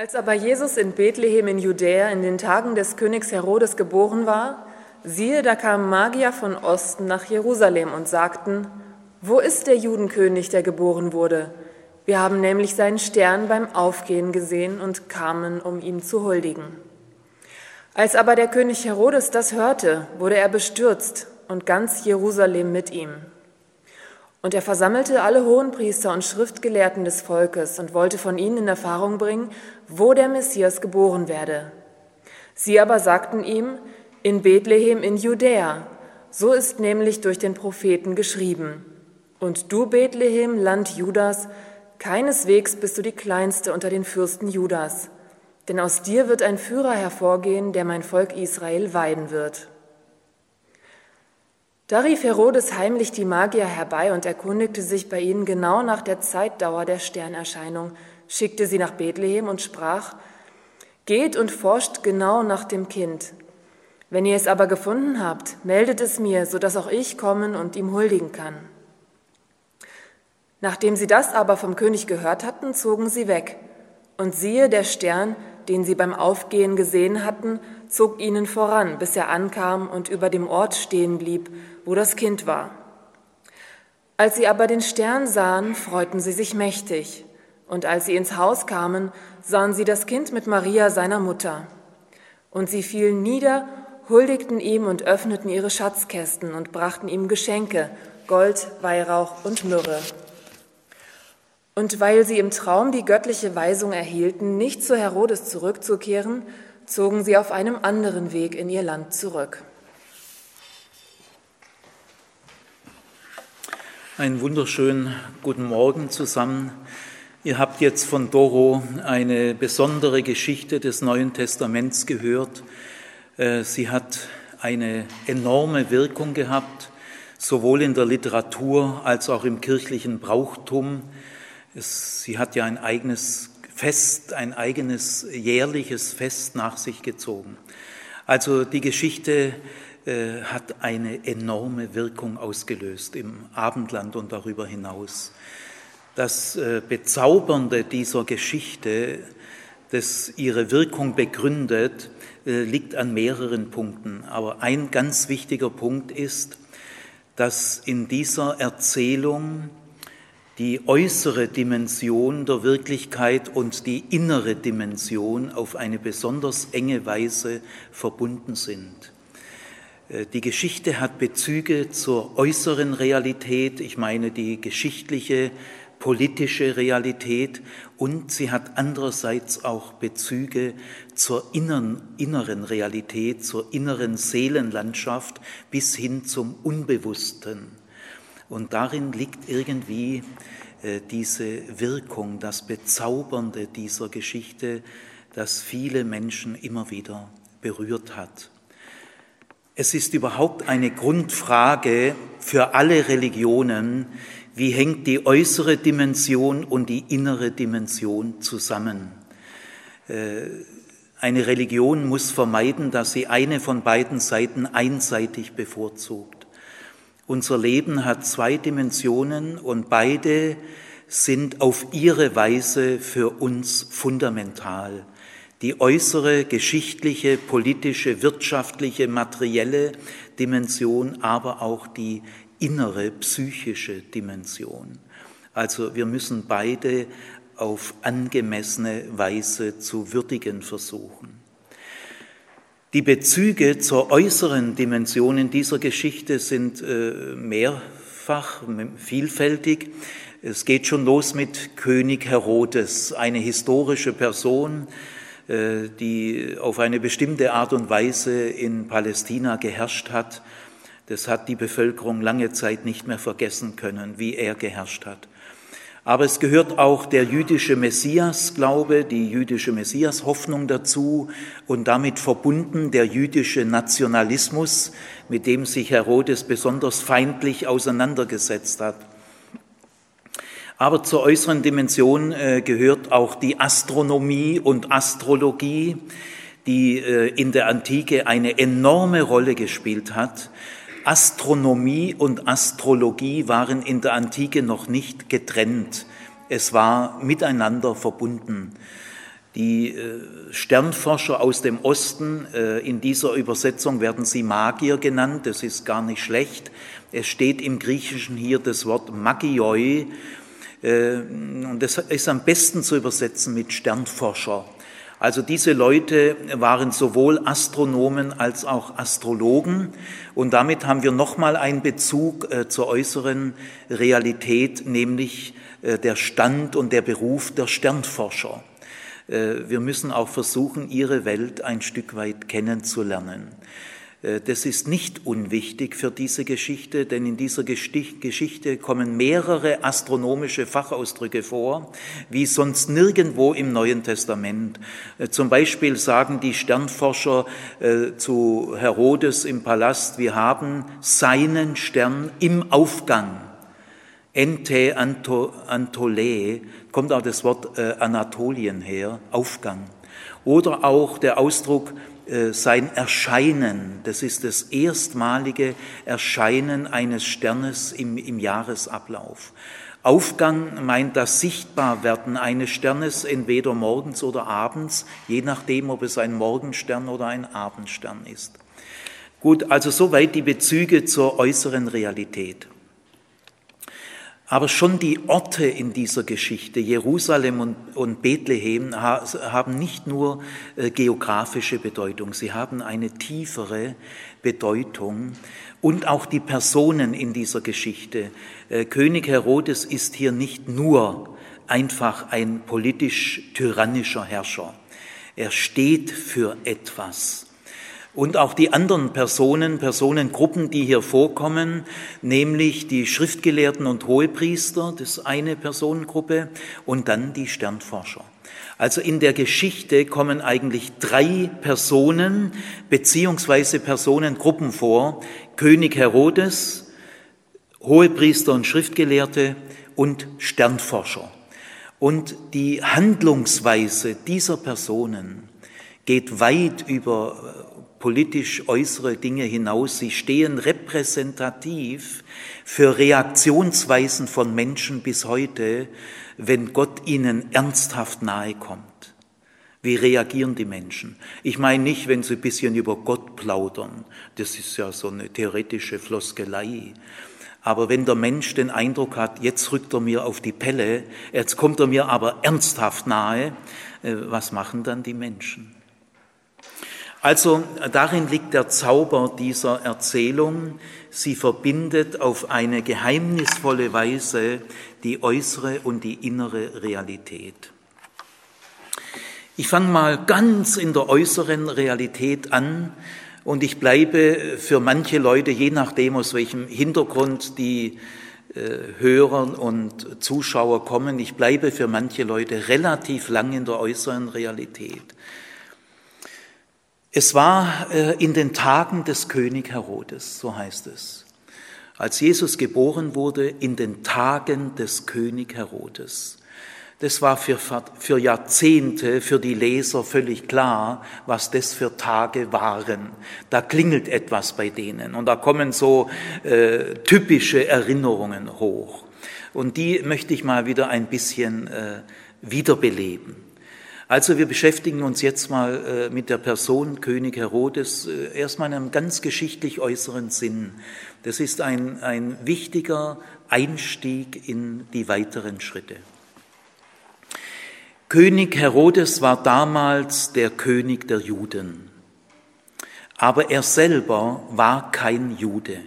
Als aber Jesus in Bethlehem in Judäa in den Tagen des Königs Herodes geboren war, siehe, da kamen Magier von Osten nach Jerusalem und sagten, wo ist der Judenkönig, der geboren wurde? Wir haben nämlich seinen Stern beim Aufgehen gesehen und kamen, um ihm zu huldigen. Als aber der König Herodes das hörte, wurde er bestürzt und ganz Jerusalem mit ihm. Und er versammelte alle Hohenpriester und Schriftgelehrten des Volkes und wollte von ihnen in Erfahrung bringen, wo der Messias geboren werde. Sie aber sagten ihm, in Bethlehem in Judäa, so ist nämlich durch den Propheten geschrieben. Und du, Bethlehem, Land Judas, keineswegs bist du die kleinste unter den Fürsten Judas, denn aus dir wird ein Führer hervorgehen, der mein Volk Israel weiden wird. Da rief Herodes heimlich die Magier herbei und erkundigte sich bei ihnen genau nach der Zeitdauer der Sternerscheinung, schickte sie nach Bethlehem und sprach, Geht und forscht genau nach dem Kind. Wenn ihr es aber gefunden habt, meldet es mir, so dass auch ich kommen und ihm huldigen kann. Nachdem sie das aber vom König gehört hatten, zogen sie weg. Und siehe, der Stern, den sie beim Aufgehen gesehen hatten, zog ihnen voran, bis er ankam und über dem Ort stehen blieb, wo das Kind war. Als sie aber den Stern sahen, freuten sie sich mächtig. Und als sie ins Haus kamen, sahen sie das Kind mit Maria, seiner Mutter. Und sie fielen nieder, huldigten ihm und öffneten ihre Schatzkästen und brachten ihm Geschenke, Gold, Weihrauch und Myrrhe. Und weil sie im Traum die göttliche Weisung erhielten, nicht zu Herodes zurückzukehren, zogen sie auf einem anderen Weg in ihr Land zurück. Einen wunderschönen guten Morgen zusammen. Ihr habt jetzt von Doro eine besondere Geschichte des Neuen Testaments gehört. Äh, sie hat eine enorme Wirkung gehabt, sowohl in der Literatur als auch im kirchlichen Brauchtum. sie hat ja ein eigenes Fest, ein eigenes jährliches Fest nach sich gezogen. Also die Geschichte äh, hat eine enorme Wirkung ausgelöst im Abendland und darüber hinaus. Das äh, Bezaubernde dieser Geschichte, das ihre Wirkung begründet, äh, liegt an mehreren Punkten. Aber ein ganz wichtiger Punkt ist, dass in dieser Erzählung die äußere Dimension der Wirklichkeit und die innere Dimension auf eine besonders enge Weise verbunden sind. Äh, die Geschichte hat Bezüge zur äußeren Realität, ich meine die geschichtliche, politische Realität und sie hat andererseits auch Bezüge zur inneren, inneren Realität, zur inneren Seelenlandschaft bis hin zum Unbewussten. Und darin liegt irgendwie äh, diese Wirkung, das Bezaubernde dieser Geschichte, das viele Menschen immer wieder berührt hat. Es ist überhaupt eine Grundfrage für alle Religionen, wie hängt die äußere Dimension und die innere Dimension zusammen. Äh, eine Religion muss vermeiden, dass sie eine von beiden Seiten einseitig bevorzugt. Unser Leben hat zwei Dimensionen und beide sind auf ihre Weise für uns fundamental. Die äußere, geschichtliche, politische, wirtschaftliche, materielle Dimension, aber auch die innere, psychische Dimension. Also wir müssen beide auf angemessene Weise zu würdigen versuchen. Die Bezüge zur äußeren Dimension in dieser Geschichte sind äh, mehrfach, vielfältig. Es geht schon los mit König Herodes, eine historische Person, äh, die auf eine bestimmte Art und Weise in Palästina geherrscht hat. Das hat die Bevölkerung lange Zeit nicht mehr vergessen können, wie er geherrscht hat. Aber es gehört auch der jüdische Messias-Glaube, die jüdische Messias-Hoffnung dazu und damit verbunden der jüdische Nationalismus, mit dem sich Herodes besonders feindlich auseinandergesetzt hat. Aber zur äußeren Dimension äh, gehört auch die Astronomie und Astrologie, die äh, in der Antike eine enorme Rolle gespielt hat Astronomie und Astrologie waren in der Antike noch nicht getrennt. Es war miteinander verbunden. Die äh, Sternforscher aus dem Osten, äh, in dieser Übersetzung werden sie Magier genannt, das ist gar nicht schlecht. Es steht im Griechischen hier das Wort Magioi, äh, und das ist am besten zu übersetzen mit Sternforscher. Also diese Leute waren sowohl Astronomen als auch Astrologen und damit haben wir nochmal einen Bezug zur äußeren Realität, nämlich der Stand und der Beruf der Sternforscher. Äh, wir müssen auch versuchen, ihre Welt ein Stück weit kennenzulernen. Äh, das ist nicht unwichtig für diese Geschichte, denn in dieser Geschichte kommen mehrere astronomische Fachausdrücke vor, wie sonst nirgendwo im Neuen Testament. Äh, zum Beispiel sagen die Sternforscher zu Herodes im Palast, wir haben seinen Stern im Aufgang. Ente Antole kommt auch das Wort äh, Anatolien her, Aufgang. Oder auch der Ausdruck äh, sein Erscheinen, das ist das erstmalige Erscheinen eines Sternes im, im Jahresablauf. Aufgang meint das Sichtbarwerden eines Sternes entweder morgens oder abends, je nachdem, ob es ein Morgenstern oder ein Abendstern ist. Gut, also soweit die Bezüge zur äußeren Realität. Aber schon die Orte in dieser Geschichte, Jerusalem und, und Bethlehem, haben nicht nur äh, geografische Bedeutung, sie haben eine tiefere Bedeutung. Und auch die Personen in dieser Geschichte. Äh, König Herodes ist hier nicht nur einfach ein politisch tyrannischer Herrscher. Er steht für etwas. Und auch die anderen Personen, Personengruppen, die hier vorkommen, nämlich die Schriftgelehrten und Hohepriester, das ist eine Personengruppe, und dann die Sternforscher. Also in der Geschichte kommen eigentlich drei Personen beziehungsweise Personengruppen vor. König Herodes, Hohepriester und Schriftgelehrte und Sternforscher. Und die Handlungsweise dieser Personen geht weit über politisch äußere Dinge hinaus. Sie stehen repräsentativ für Reaktionsweisen von Menschen bis heute, wenn Gott ihnen ernsthaft nahe kommt. Wie reagieren die Menschen? Ich meine nicht, wenn sie ein bisschen über Gott plaudern. Das ist ja so eine theoretische Floskelei. Aber wenn der Mensch den Eindruck hat, jetzt rückt er mir auf die Pelle, jetzt kommt er mir aber ernsthaft nahe, äh, was machen dann die Menschen? Also darin liegt der Zauber dieser Erzählung. Sie verbindet auf eine geheimnisvolle Weise die äußere und die innere Realität. Ich fange mal ganz in der äußeren Realität an und ich bleibe für manche Leute, je nachdem aus welchem Hintergrund die äh, Hörer und Zuschauer kommen, ich bleibe für manche Leute relativ lang in der äußeren Realität. Es war äh, in den Tagen des König Herodes, so heißt es. Als Jesus geboren wurde, in den Tagen des König Herodes. Das war für, für Jahrzehnte für die Leser völlig klar, was das für Tage waren. Da klingelt etwas bei denen und da kommen so äh, typische Erinnerungen hoch. Und die möchte ich mal wieder ein bisschen äh, wiederbeleben. Also wir beschäftigen uns jetzt mal äh, mit der Person König Herodes äh, erstmal in einem ganz geschichtlich äußeren Sinn. Das ist ein, ein wichtiger Einstieg in die weiteren Schritte. König Herodes war damals der König der Juden, aber er selber war kein Jude.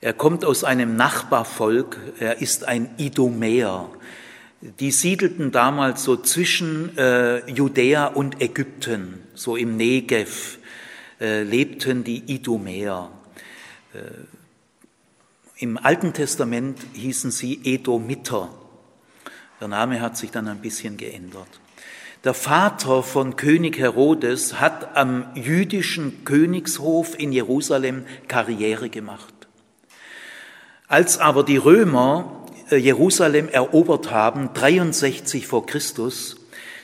Er kommt aus einem Nachbarvolk, er ist ein Idumäer, die siedelten damals so zwischen äh, Judäa und Ägypten, so im Negev äh, lebten die Idumäer. Äh, Im Alten Testament hießen sie Edomiter. Der Name hat sich dann ein bisschen geändert. Der Vater von König Herodes hat am jüdischen Königshof in Jerusalem Karriere gemacht. Als aber die Römer Jerusalem erobert haben, 63 vor Christus,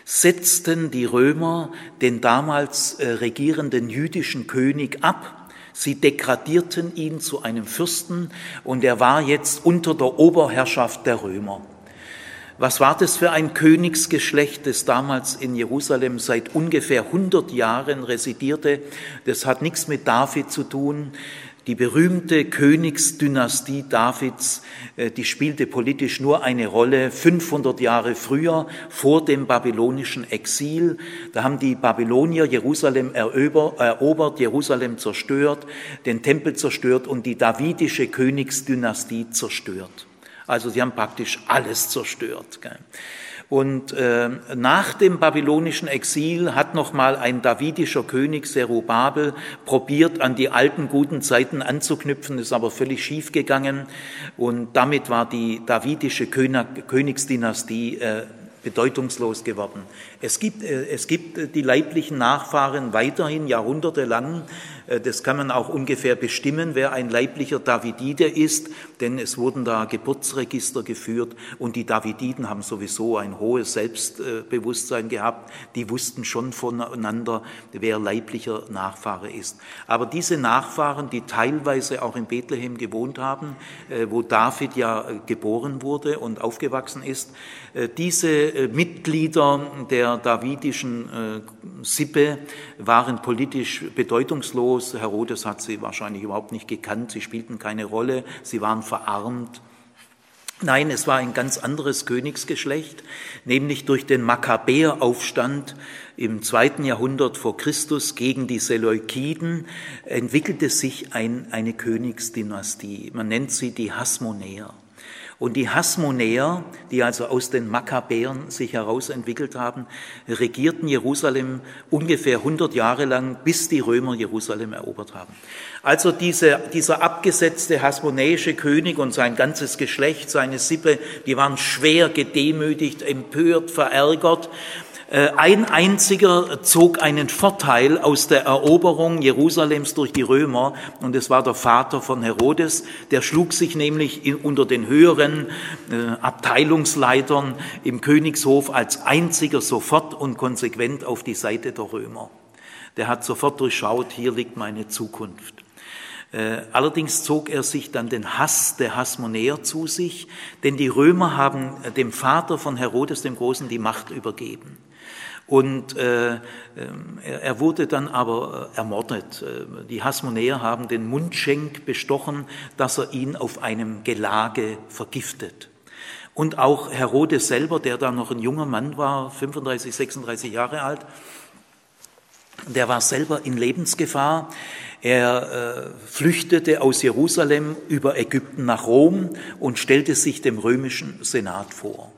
setzten die Römer den damals äh, regierenden jüdischen König ab. Sie degradierten ihn zu einem Fürsten und er war jetzt unter der Oberherrschaft der Römer. Was war das für ein Königsgeschlecht, das damals in Jerusalem seit ungefähr 100 Jahren residierte? Das hat nichts mit David zu tun. Die berühmte Königsdynastie Davids, äh, die spielte politisch nur eine Rolle 500 Jahre früher, vor dem babylonischen Exil. Da haben die Babylonier Jerusalem erobert, Jerusalem zerstört, den Tempel zerstört und die davidische Königsdynastie zerstört. Also sie haben praktisch alles zerstört. Und äh, nach dem babylonischen Exil hat nochmal ein davidischer König Zerubabel probiert, an die alten guten Zeiten anzuknüpfen, ist aber völlig schief gegangen. Und damit war die davidische Königsdynastie äh, bedeutungslos geworden. Es gibt, äh, es gibt die leiblichen Nachfahren weiterhin jahrhundertelang äh, das kann man auch ungefähr bestimmen, wer ein leiblicher Davidide ist, denn es wurden da Geburtsregister geführt und die Davididen haben sowieso ein hohes Selbstbewusstsein gehabt. Die wussten schon voneinander, wer leiblicher Nachfahre ist. Aber diese Nachfahren, die teilweise auch in Bethlehem gewohnt haben, äh, wo David ja äh, geboren wurde und aufgewachsen ist, diese Mitglieder der davidischen Sippe waren politisch bedeutungslos. Herodes hat sie wahrscheinlich überhaupt nicht gekannt. Sie spielten keine Rolle. Sie waren verarmt. Nein, es war ein ganz anderes Königsgeschlecht, nämlich durch den Makkabäeraufstand im zweiten Jahrhundert vor Christus gegen die Seleukiden entwickelte sich ein, eine Königsdynastie. Man nennt sie die Hasmonäer. Und die Hasmonäer, die also aus den Makkabäern sich herausentwickelt haben, regierten Jerusalem ungefähr 100 Jahre lang, bis die Römer Jerusalem erobert haben. Also diese, dieser abgesetzte hasmonäische König und sein ganzes Geschlecht, seine Sippe, die waren schwer gedemütigt, empört, verärgert ein einziger zog einen Vorteil aus der Eroberung Jerusalems durch die Römer und es war der Vater von Herodes, der schlug sich nämlich unter den höheren äh, Abteilungsleitern im Königshof als einziger sofort und konsequent auf die Seite der Römer. Der hat sofort durchschaut, hier liegt meine Zukunft. Äh, allerdings zog er sich dann den Hass der Hasmonäer zu sich, denn die Römer haben dem Vater von Herodes dem Großen die Macht übergeben. Und äh, ähm, er wurde dann aber äh, ermordet. Äh, die Hasmonäer haben den Mundschenk bestochen, dass er ihn auf einem Gelage vergiftet. Und auch Herodes selber, der da noch ein junger Mann war, 35, 36 Jahre alt, der war selber in Lebensgefahr. Er äh, flüchtete aus Jerusalem über Ägypten nach Rom und stellte sich dem römischen Senat vor.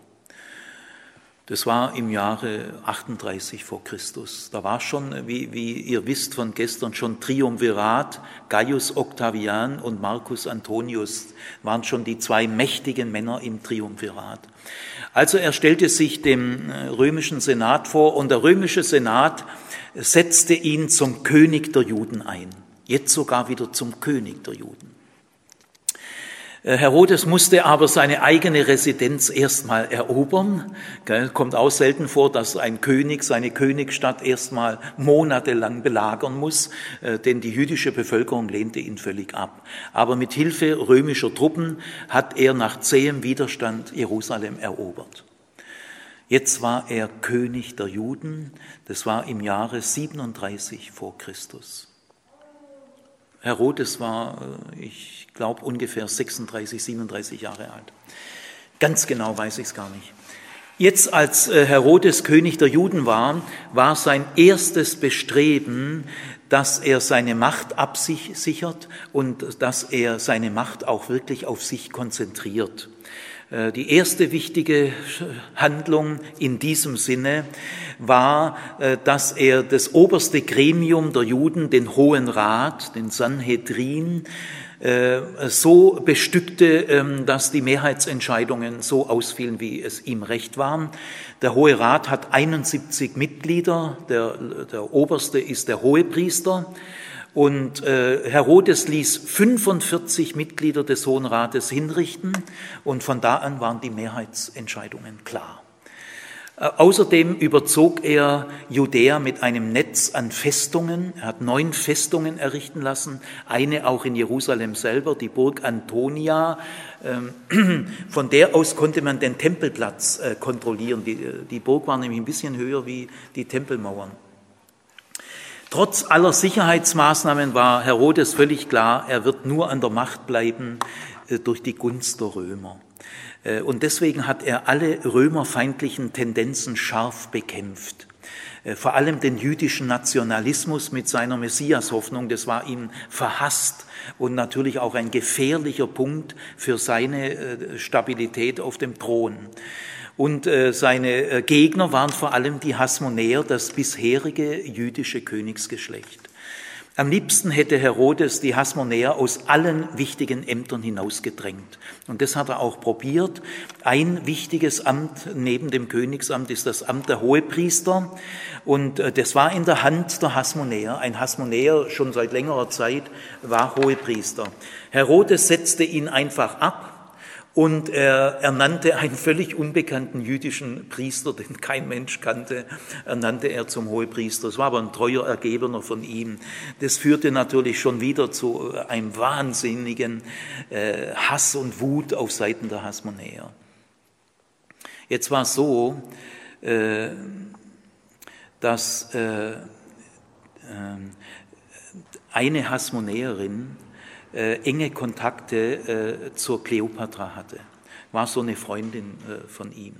Das war im Jahre 38 vor Christus. Da war schon, wie, wie ihr wisst von gestern, schon Triumvirat. Gaius Octavian und Marcus Antonius waren schon die zwei mächtigen Männer im Triumvirat. Also er stellte sich dem äh, römischen Senat vor und der römische Senat setzte ihn zum König der Juden ein. Jetzt sogar wieder zum König der Juden. Äh, Herodes musste aber seine eigene Residenz erstmal erobern. Kommt auch selten vor, dass ein König seine Königsstadt erstmal monatelang belagern muss, äh, denn die jüdische Bevölkerung lehnte ihn völlig ab. Aber mit Hilfe römischer Truppen hat er nach zähem Widerstand Jerusalem erobert. Jetzt war er König der Juden. Das war im Jahre 37 vor Christus. Herodes war, äh, ich glaube ungefähr 36, 37 Jahre alt. Ganz genau weiß ich es gar nicht. Jetzt, als äh, Herodes König der Juden war, war sein erstes Bestreben, dass er seine Macht absichert und dass er seine Macht auch wirklich auf sich konzentriert. Äh, die erste wichtige Handlung in diesem Sinne war, äh, dass er das oberste Gremium der Juden, den Hohen Rat, den Sanhedrin, äh, so bestückte, ähm, dass die Mehrheitsentscheidungen so ausfielen, wie es ihm recht war. Der Hohe Rat hat 71 Mitglieder, der, der oberste ist der Hohepriester. Und äh, Herodes ließ 45 Mitglieder des Hohen Rates hinrichten und von da an waren die Mehrheitsentscheidungen klar. Äh, außerdem überzog er Judäa mit einem Netz an Festungen. Er hat neun Festungen errichten lassen, eine auch in Jerusalem selber, die Burg Antonia. Ähm, von der aus konnte man den Tempelplatz äh, kontrollieren. Die Burg war nämlich ein bisschen höher wie die Tempelmauern. Trotz aller Sicherheitsmaßnahmen war Herodes völlig klar, er wird nur an der Macht bleiben äh, durch die Gunst der Römer. Äh, und deswegen hat er alle römerfeindlichen Tendenzen scharf bekämpft. Äh, vor allem den jüdischen Nationalismus mit seiner Messiashoffnung, das war ihm verhasst und natürlich auch ein gefährlicher Punkt für seine Stabilität auf dem Thron. Und seine Gegner waren vor allem die Hasmonäer, das bisherige jüdische Königsgeschlecht. Am liebsten hätte Herodes die Hasmonäer aus allen wichtigen Ämtern hinausgedrängt. Und das hat er auch probiert. Ein wichtiges Amt neben dem Königsamt ist das Amt der Hohepriester. Und äh, das war in der Hand der Hasmonäer. Ein Hasmonäer schon seit längerer Zeit war Hohepriester. Herodes setzte ihn einfach ab und er ernannte einen völlig unbekannten jüdischen Priester, den kein Mensch kannte, ernannte er zum Hohepriester. Es war aber ein treuer Ergebener von ihm. Das führte natürlich schon wieder zu einem wahnsinnigen äh, Hass und Wut auf Seiten der Hasmonäer. Jetzt war es so, äh, dass äh, eine Hasmonäerin äh, enge Kontakte äh, zur Kleopatra hatte. War so eine Freundin äh, von ihm,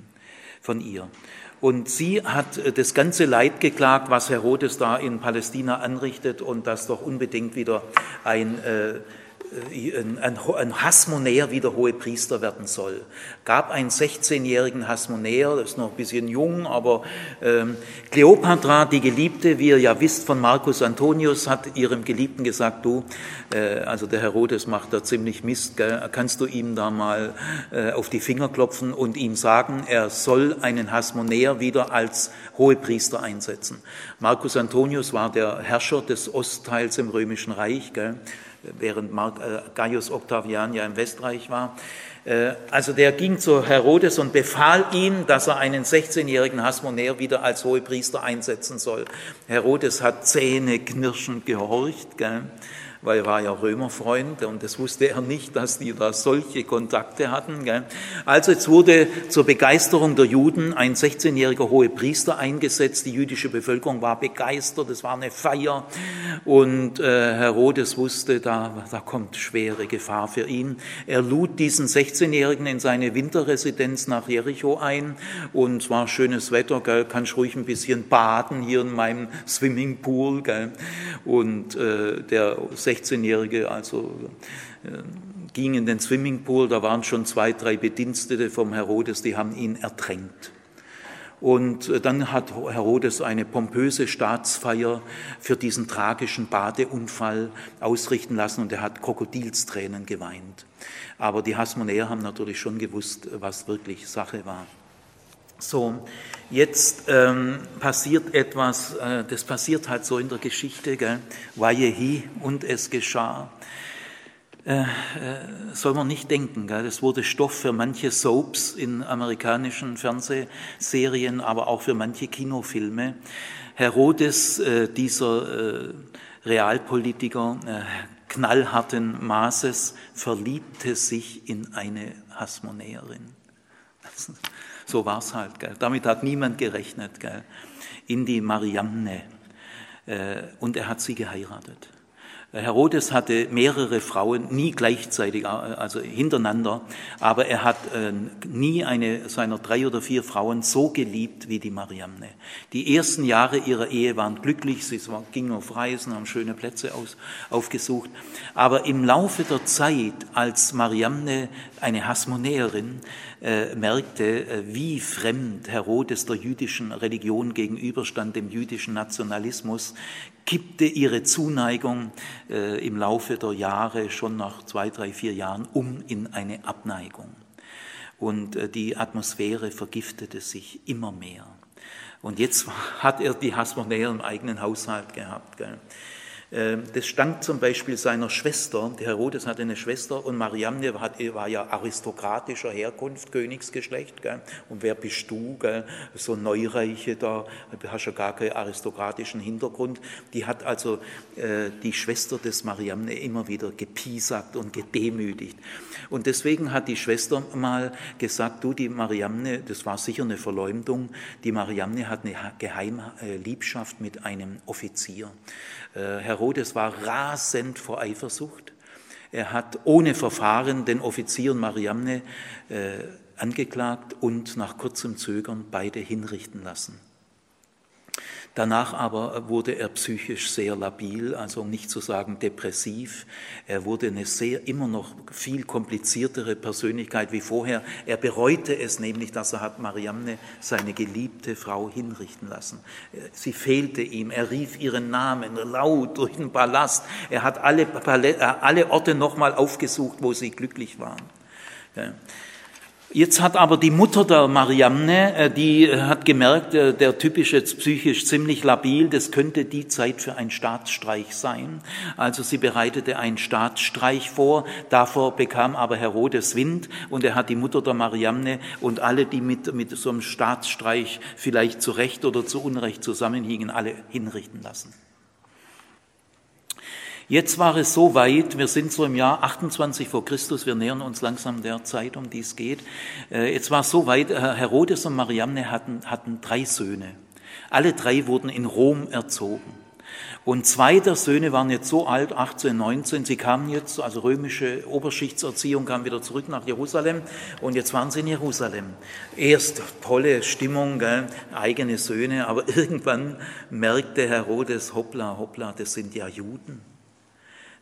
von ihr. Und sie hat äh, das ganze Leid geklagt, was Herodes da in Palästina anrichtet und dass doch unbedingt wieder ein äh, äh, ein Hasmonäer wieder hohe Priester werden soll. Gab einen 16-jährigen Hasmonäer, das ist noch ein bisschen jung, aber ähm, Kleopatra, die Geliebte, wie ihr ja wisst von Marcus Antonius, hat ihrem Geliebten gesagt, du, äh, also der Herodes macht da ziemlich Mist, gell? kannst du ihm da mal äh, auf die Finger klopfen und ihm sagen, er soll einen Hasmonäer wieder als Hohepriester einsetzen. Marcus Antonius war der Herrscher des Ostteils im Römischen Reich, gell? Während äh, Gaius Octavian ja im Westreich war. Äh, also der ging zu Herodes und befahl ihm, dass er einen 16-jährigen Hasmonäer wieder als Hohepriester einsetzen soll. Herodes hat zähneknirschend gehorcht. Gell? Weil er war ja Römerfreund und das wusste er nicht, dass die da solche Kontakte hatten. Gell? Also jetzt wurde zur Begeisterung der Juden ein 16-jähriger hohe Priester eingesetzt. Die jüdische Bevölkerung war begeistert, es war eine Feier und äh, Herodes wusste, da, da kommt schwere Gefahr für ihn. Er lud diesen 16-Jährigen in seine Winterresidenz nach Jericho ein und es war schönes Wetter, gell? kannst ruhig ein bisschen baden hier in meinem Swimmingpool. Gell? Und äh, der 16-Jährige, also äh, ging in den Swimmingpool, da waren schon zwei, drei Bedienstete vom Herodes, die haben ihn ertränkt. Und äh, dann hat Herodes eine pompöse Staatsfeier für diesen tragischen Badeunfall ausrichten lassen und er hat Krokodilstränen geweint. Aber die Hasmonäer haben natürlich schon gewusst, was wirklich Sache war. So, jetzt ähm, passiert etwas, äh, das passiert halt so in der Geschichte, gell? Vajehi und es geschah. Äh, äh, soll man nicht denken, gell? das wurde Stoff für manche Soaps in amerikanischen Fernsehserien, aber auch für manche Kinofilme. Herodes, äh, dieser äh, Realpolitiker, äh, knallharten Maßes, verliebte sich in eine Hasmonäerin. So war es halt. Gell. Damit hat niemand gerechnet. Gell. In die Mariamne. Äh, und er hat sie geheiratet. Herodes hatte mehrere Frauen, nie gleichzeitig, äh, also hintereinander, aber er hat äh, nie eine seiner drei oder vier Frauen so geliebt wie die Mariamne. Die ersten Jahre ihrer Ehe waren glücklich, sie gingen auf Reisen, haben schöne Plätze aus, aufgesucht, aber im Laufe der Zeit, als Mariamne eine Hasmonäerin äh, merkte, wie fremd Herodes der jüdischen Religion gegenüberstand, dem jüdischen Nationalismus, kippte ihre Zuneigung äh, im Laufe der Jahre, schon nach zwei, drei, vier Jahren, um in eine Abneigung. Und äh, die Atmosphäre vergiftete sich immer mehr. Und jetzt hat er die Hasmonäer im eigenen Haushalt gehabt. Gell. Ähm, das stank zum Beispiel seiner Schwester. Der Herodes hatte eine Schwester und Mariamne war ja aristokratischer Herkunft, Königsgeschlecht. Gell? Und wer bist du? Gell? So Neureiche da, du hast ja gar keinen aristokratischen Hintergrund. Die hat also äh, die Schwester des Mariamne immer wieder gepiesackt und gedemütigt. Und deswegen hat die Schwester mal gesagt, du, die Mariamne, das war sicher eine Verleumdung, die Mariamne hat eine geheime äh, Liebschaft mit einem Offizier. Äh, Herodes war rasend vor Eifersucht. Er hat ohne Verfahren den Offizier Mariamne äh, angeklagt und nach kurzem Zögern beide hinrichten lassen. Danach aber wurde er psychisch sehr labil, also um nicht zu sagen depressiv. Er wurde eine sehr, immer noch viel kompliziertere Persönlichkeit wie vorher. Er bereute es nämlich, dass er hat Mariamne, seine geliebte Frau, hinrichten lassen. Sie fehlte ihm. Er rief ihren Namen laut durch den Palast. Er hat alle, alle Orte nochmal aufgesucht, wo sie glücklich waren. Jetzt hat aber die Mutter der Mariamne, äh, die hat gemerkt, äh, der Typ ist jetzt psychisch ziemlich labil, das könnte die Zeit für einen Staatsstreich sein. Also sie bereitete einen Staatsstreich vor, davor bekam aber Herodes Wind und er hat die Mutter der Mariamne und alle, die mit, mit so einem Staatsstreich vielleicht zu Recht oder zu Unrecht zusammenhingen, alle hinrichten lassen. Jetzt war es so weit, wir sind so im Jahr 28 vor Christus, wir nähern uns langsam der Zeit, um die es geht. Äh, jetzt war es so weit, Herodes und Mariamne hatten, hatten drei Söhne. Alle drei wurden in Rom erzogen. Und zwei der Söhne waren jetzt so alt, 18, 19, sie kamen jetzt, also römische Oberschichtserziehung kam wieder zurück nach Jerusalem und jetzt waren sie in Jerusalem. Erst tolle Stimmung, gell, eigene Söhne, aber irgendwann merkte Herodes, hoppla, hoppla, das sind ja Juden.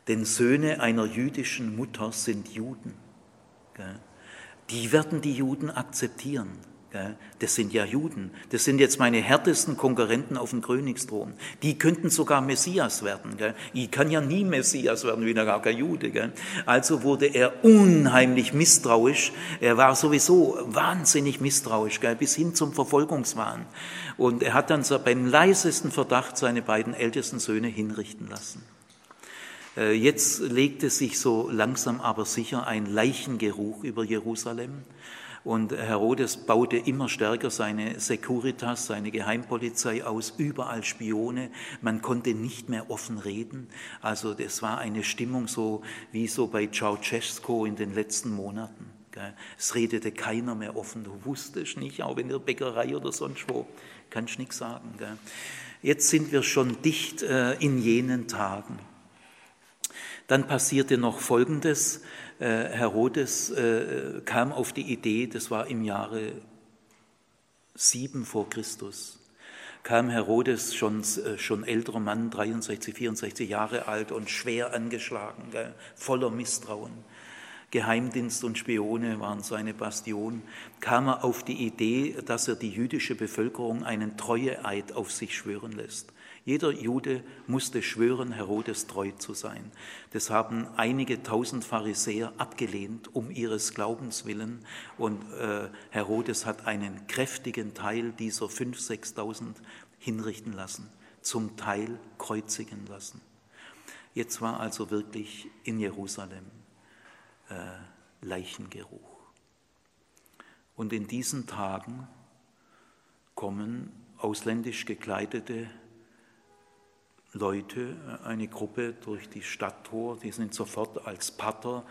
Denn Söhne einer jüdischen Mutter sind Juden. Die werden die Juden akzeptieren. Das sind ja Juden. Das sind jetzt meine härtesten Konkurrenten auf dem Königsthron. Die könnten sogar Messias werden. Ich kann ja nie Messias werden, wie gar kein Jude. Also wurde er unheimlich misstrauisch. Er war sowieso wahnsinnig misstrauisch, bis hin zum Verfolgungswahn. Und er hat dann beim leisesten Verdacht seine beiden ältesten Söhne hinrichten lassen. Äh, jetzt legte sich so langsam aber sicher ein Leichengeruch über Jerusalem. Und Herodes baute immer stärker seine Securitas, seine Geheimpolizei aus, überall Spione. Man konnte nicht mehr offen reden. Also das war eine Stimmung so wie so bei Ceausescu in den letzten Monaten. Es redete keiner mehr offen. Du wusstest nicht, auch in der Bäckerei oder sonst wo, kannst nichts sagen. Jetzt sind wir schon dicht äh, in jenen Tagen. Dann passierte noch Folgendes. Äh, Herodes äh, kam auf die Idee, das war im Jahre 7 vor Christus, kam Herodes, schon, äh, schon älterer Mann, 63, 64 Jahre alt und schwer angeschlagen, voller Misstrauen. Geheimdienst und Spione waren seine Bastion, kam er auf die Idee, dass er die jüdische Bevölkerung einen Treueeid auf sich schwören lässt. Jeder Jude musste schwören, Herodes treu zu sein. Das haben einige tausend Pharisäer abgelehnt, um ihres Glaubens willen. Und äh, Herodes hat einen kräftigen Teil dieser fünf, sechstausend hinrichten lassen, zum Teil kreuzigen lassen. Jetzt war also wirklich in Jerusalem äh, Leichengeruch. Und in diesen Tagen kommen ausländisch gekleidete Leute, äh, eine Gruppe durch die Stadttor, die sind sofort als Pater,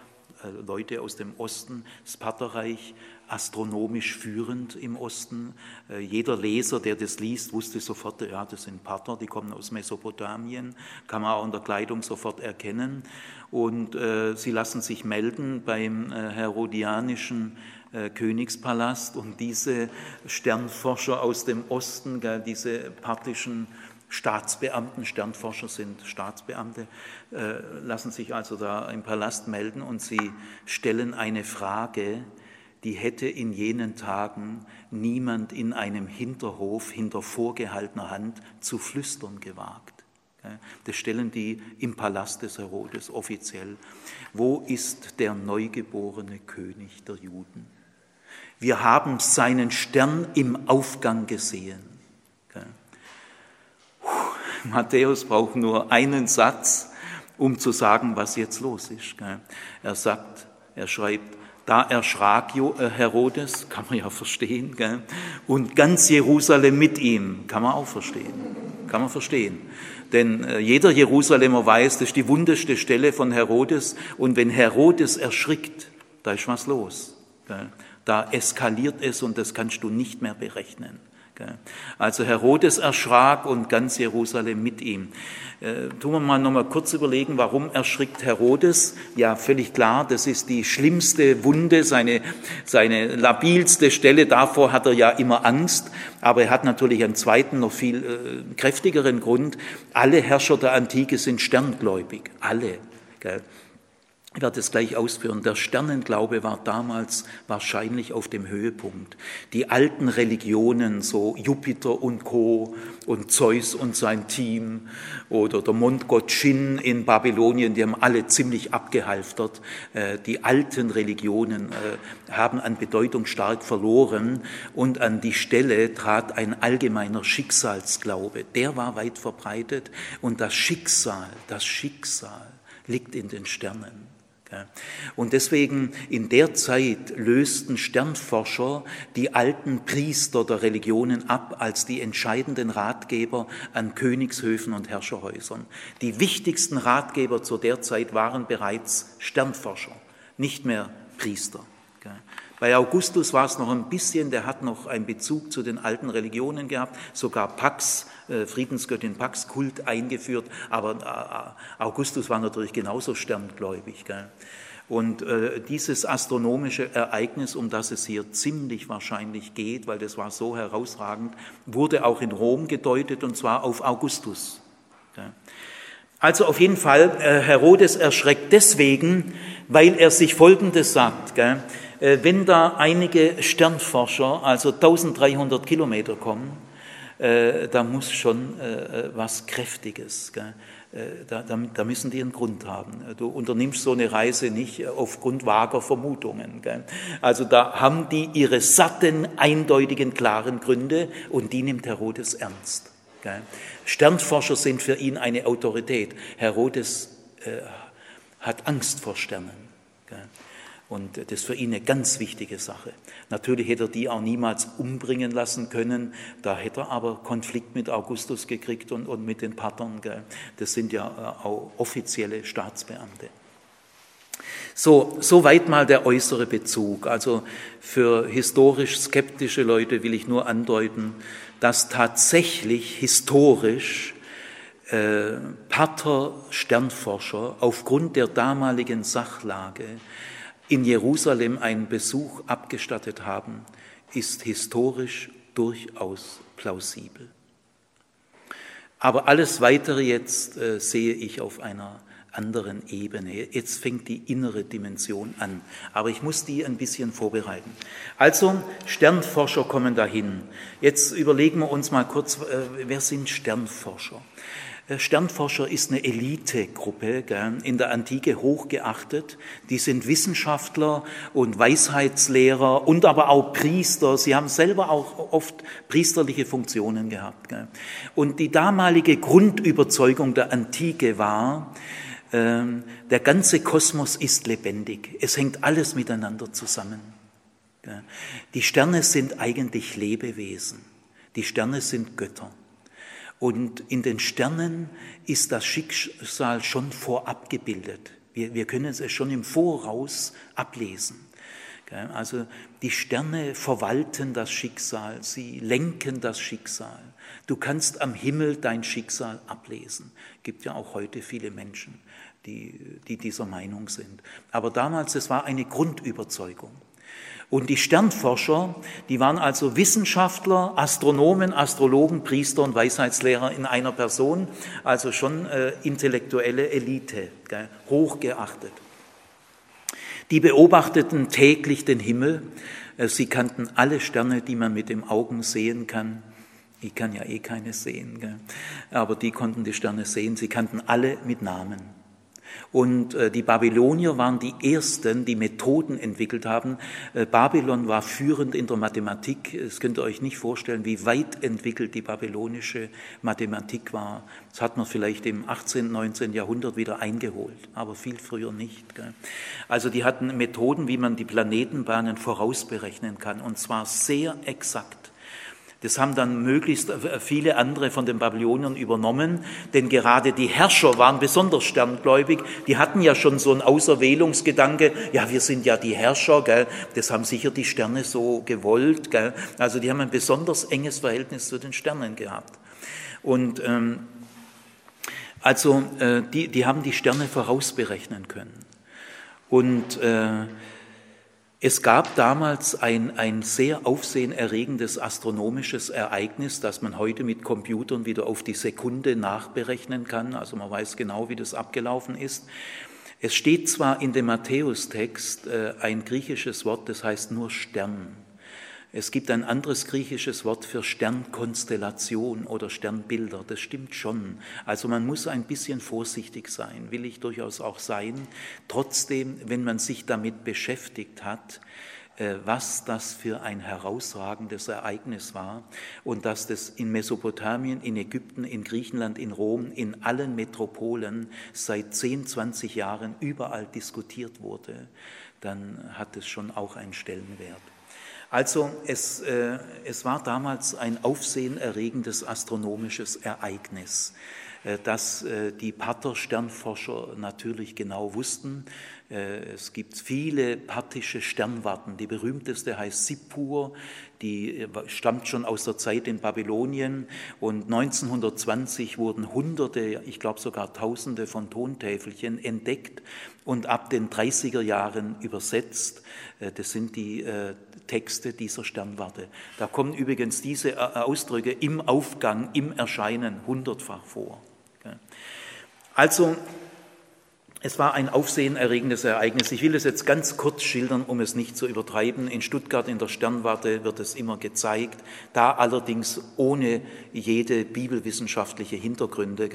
äh, Leute aus dem Osten, das Paterreich, astronomisch führend im Osten. Äh, jeder Leser, der das liest, wusste sofort, ja, das sind Pater, die kommen aus Mesopotamien, kann man auch in der Kleidung sofort erkennen. Und äh, sie lassen sich melden beim äh, herodianischen äh, Königspalast und diese Sternforscher aus dem Osten, diese parthischen Staatsbeamten, Sternforscher sind Staatsbeamte, äh, lassen sich also da im Palast melden und sie stellen eine Frage, die hätte in jenen Tagen niemand in einem Hinterhof hinter vorgehaltener Hand zu flüstern gewagt. Das stellen die im Palast des Herodes offiziell. Wo ist der neugeborene König der Juden? Wir haben seinen Stern im Aufgang gesehen. Matthäus braucht nur einen Satz, um zu sagen, was jetzt los ist. Er sagt, er schreibt, da erschrak äh, Herodes, kann man ja verstehen, und ganz Jerusalem mit ihm, kann man auch verstehen, kann man verstehen. Denn äh, jeder Jerusalemer weiß, das ist die wunderste Stelle von Herodes. Und wenn Herodes erschrickt, da ist was los. Da eskaliert es und das kannst du nicht mehr berechnen. Also Herodes erschrak und ganz Jerusalem mit ihm. Äh, tun wir mal noch mal kurz überlegen, warum erschrickt Herodes? Ja, völlig klar, das ist die schlimmste Wunde, seine, seine labilste Stelle. Davor hat er ja immer Angst. Aber er hat natürlich einen zweiten, noch viel äh, kräftigeren Grund. Alle Herrscher der Antike sind sterngläubig. Alle. Gell? Ich werde es gleich ausführen. Der Sternenglaube war damals wahrscheinlich auf dem Höhepunkt. Die alten Religionen, so Jupiter und Co. und Zeus und sein Team oder der Mondgott Shin in Babylonien, die haben alle ziemlich abgehalftert. Äh, die alten Religionen äh, haben an Bedeutung stark verloren und an die Stelle trat ein allgemeiner Schicksalsglaube. Der war weit verbreitet und das Schicksal, das Schicksal liegt in den Sternen. Und deswegen in der Zeit lösten Sternforscher die alten Priester der Religionen ab als die entscheidenden Ratgeber an Königshöfen und Herrscherhäusern. Die wichtigsten Ratgeber zu der Zeit waren bereits Sternforscher, nicht mehr Priester. Bei Augustus war es noch ein bisschen, der hat noch einen Bezug zu den alten Religionen gehabt, sogar Pax, äh, Friedensgöttin Pax Kult eingeführt, aber äh, Augustus war natürlich genauso sterngläubig. Und äh, dieses astronomische Ereignis, um das es hier ziemlich wahrscheinlich geht, weil das war so herausragend, wurde auch in Rom gedeutet und zwar auf Augustus. Also auf jeden Fall, Herodes erschreckt deswegen, weil er sich Folgendes sagt. Äh, wenn da einige Sternforscher, also 1300 Kilometer kommen, äh, da muss schon äh, was Kräftiges, da, da, müssen die einen Grund haben. Du unternimmst so eine Reise nicht aufgrund vager Vermutungen. Also da haben die ihre satten, eindeutigen, klaren Gründe und die nimmt Herodes ernst. Sternforscher sind für ihn eine Autorität. Herodes hat Angst vor Sternen. Und das ist für ihn eine ganz wichtige Sache. Natürlich hätte er die auch niemals umbringen lassen können. Da hätte er aber Konflikt mit Augustus gekriegt und, und mit den Patern. Das sind ja äh, auch offizielle Staatsbeamte. So, soweit mal der äußere Bezug. Also für historisch skeptische Leute will ich nur andeuten, dass tatsächlich historisch äh, Pater Sternforscher aufgrund der damaligen Sachlage in Jerusalem einen Besuch abgestattet haben, ist historisch durchaus plausibel. Aber alles Weitere jetzt äh, sehe ich auf einer anderen Ebene. Jetzt fängt die innere Dimension an. Aber ich muss die ein bisschen vorbereiten. Also, Sternforscher kommen dahin. Jetzt überlegen wir uns mal kurz, äh, wer sind Sternforscher? Äh, Sternforscher ist eine Elitegruppe, in der Antike hochgeachtet. Die sind Wissenschaftler und Weisheitslehrer und aber auch Priester. Sie haben selber auch oft priesterliche Funktionen gehabt. Und die damalige Grundüberzeugung der Antike war, ähm, der ganze Kosmos ist lebendig. Es hängt alles miteinander zusammen. Die Sterne sind eigentlich Lebewesen. Die Sterne sind Götter. Und in den Sternen ist das Schicksal schon vorab gebildet. Wir, wir können es schon im Voraus ablesen. Also die Sterne verwalten das Schicksal, sie lenken das Schicksal. Du kannst am Himmel dein Schicksal ablesen. Es gibt ja auch heute viele Menschen, die, die dieser Meinung sind. Aber damals, es war eine Grundüberzeugung. Und die Sternforscher, die waren also Wissenschaftler, Astronomen, Astrologen, Priester und Weisheitslehrer in einer Person, also schon äh, intellektuelle Elite, gell, hochgeachtet. Die beobachteten täglich den Himmel, äh, sie kannten alle Sterne, die man mit dem Augen sehen kann. Ich kann ja eh keine sehen, gell. aber die konnten die Sterne sehen, sie kannten alle mit Namen. Und äh, die Babylonier waren die ersten, die Methoden entwickelt haben. Äh, Babylon war führend in der Mathematik. Es könnt ihr euch nicht vorstellen, wie weit entwickelt die babylonische Mathematik war. Das hat man vielleicht im 18., 19. Jahrhundert wieder eingeholt, aber viel früher nicht. Also die hatten Methoden, wie man die Planetenbahnen vorausberechnen kann, und zwar sehr exakt. Das haben dann möglichst viele andere von den Babyloniern übernommen, denn gerade die Herrscher waren besonders sterngläubig. Die hatten ja schon so einen Auserwählungsgedanke, ja, wir sind ja die Herrscher, gell? das haben sicher die Sterne so gewollt. Gell? Also die haben ein besonders enges Verhältnis zu den Sternen gehabt. Und ähm, also äh, die, die haben die Sterne vorausberechnen können. Und äh, es gab damals ein, ein sehr aufsehenerregendes astronomisches Ereignis, das man heute mit Computern wieder auf die Sekunde nachberechnen kann. Also man weiß genau, wie das abgelaufen ist. Es steht zwar in dem Matthäustext äh, ein griechisches Wort, das heißt nur Stern. Es gibt ein anderes griechisches Wort für Sternkonstellation oder Sternbilder. Das stimmt schon. Also man muss ein bisschen vorsichtig sein, will ich durchaus auch sein. Trotzdem, wenn man sich damit beschäftigt hat, äh, was das für ein herausragendes Ereignis war und dass das in Mesopotamien, in Ägypten, in Griechenland, in Rom, in allen Metropolen seit 10, 20 Jahren überall diskutiert wurde, dann hat es schon auch einen Stellenwert. Also es, äh, es war damals ein aufsehenerregendes astronomisches Ereignis, äh, das äh, die Pater-Sternforscher natürlich genau wussten. Äh, es gibt viele parthische Sternwarten. Die berühmteste heißt Sippur, die äh, stammt schon aus der Zeit in Babylonien und 1920 wurden Hunderte, ich glaube sogar Tausende von Tontäfelchen entdeckt und ab den 30er Jahren übersetzt. Das sind die Texte dieser Sternwarte. Da kommen übrigens diese äh, Ausdrücke im Aufgang, im Erscheinen hundertfach vor. Also es war ein aufsehenerregendes Ereignis. Ich will es jetzt ganz kurz schildern, um es nicht zu übertreiben. In Stuttgart in der Sternwarte wird es immer gezeigt, da allerdings ohne jede bibelwissenschaftliche Hintergründe.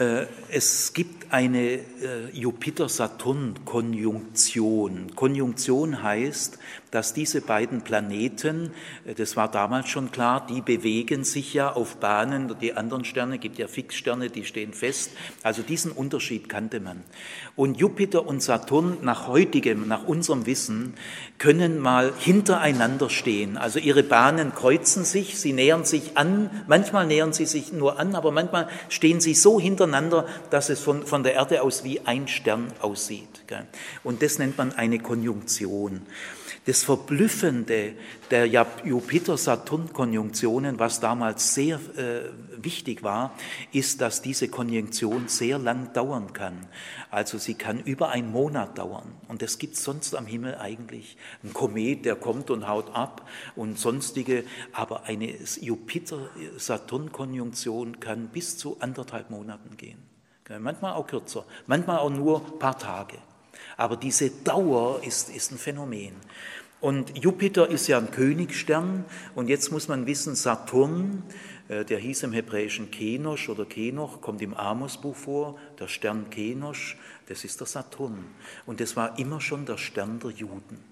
Äh, es gibt eine äh, Jupiter-Saturn-Konjunktion. Konjunktion heißt, dass diese beiden Planeten, äh, das war damals schon klar, die bewegen sich ja auf Bahnen, die anderen Sterne, gibt ja Fixsterne, die stehen fest. Also diesen Unterschied kannte man. Und Jupiter und Saturn nach heutigem, nach unserem Wissen, können mal hintereinander stehen. Also ihre Bahnen kreuzen sich, sie nähern sich an, manchmal nähern sie sich nur an, aber manchmal stehen sie so hintereinander, dass es von, von der Erde aus wie ein Stern aussieht. Und das nennt man eine Konjunktion. Das Verblüffende der Jupiter-Saturn-Konjunktionen, was damals sehr äh, wichtig war, ist, dass diese Konjunktion sehr lang dauern kann. Also sie kann über einen Monat dauern. Und das gibt es sonst am Himmel eigentlich. Ein Komet, der kommt und haut ab und sonstige. Aber eine Jupiter-Saturn-Konjunktion kann bis zu anderthalb Monaten gehen. Manchmal auch kürzer, manchmal auch nur ein paar Tage. Aber diese Dauer ist, ist ein Phänomen. Und Jupiter ist ja ein Königstern und jetzt muss man wissen, Saturn, äh, der hieß im Hebräischen Kenosch oder Kenoch, kommt im Amosbuch vor, der Stern Kenosch, das ist der Saturn. Und das war immer schon der Stern der Juden.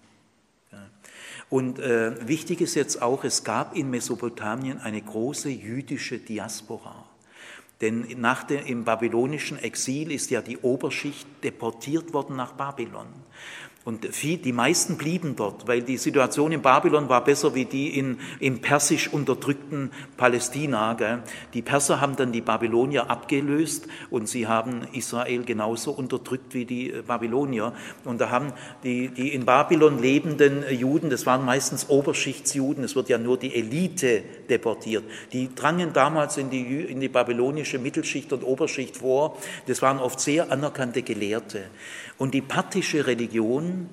Und äh, wichtig ist jetzt auch, es gab in Mesopotamien eine große jüdische Diaspora. Denn nach dem, im babylonischen Exil ist ja die Oberschicht deportiert worden nach Babylon. Und die meisten blieben dort, weil die Situation in Babylon war besser wie die in, im persisch unterdrückten Palästina. Gell. Die Perser haben dann die Babylonier abgelöst und sie haben Israel genauso unterdrückt wie die äh, Babylonier. Und da haben die, die in Babylon lebenden Juden, das waren meistens Oberschichtsjuden, es wird ja nur die Elite deportiert, die drangen damals in die, in die babylonische Mittelschicht und Oberschicht vor. Das waren oft sehr anerkannte Gelehrte. Und die parthische Religion,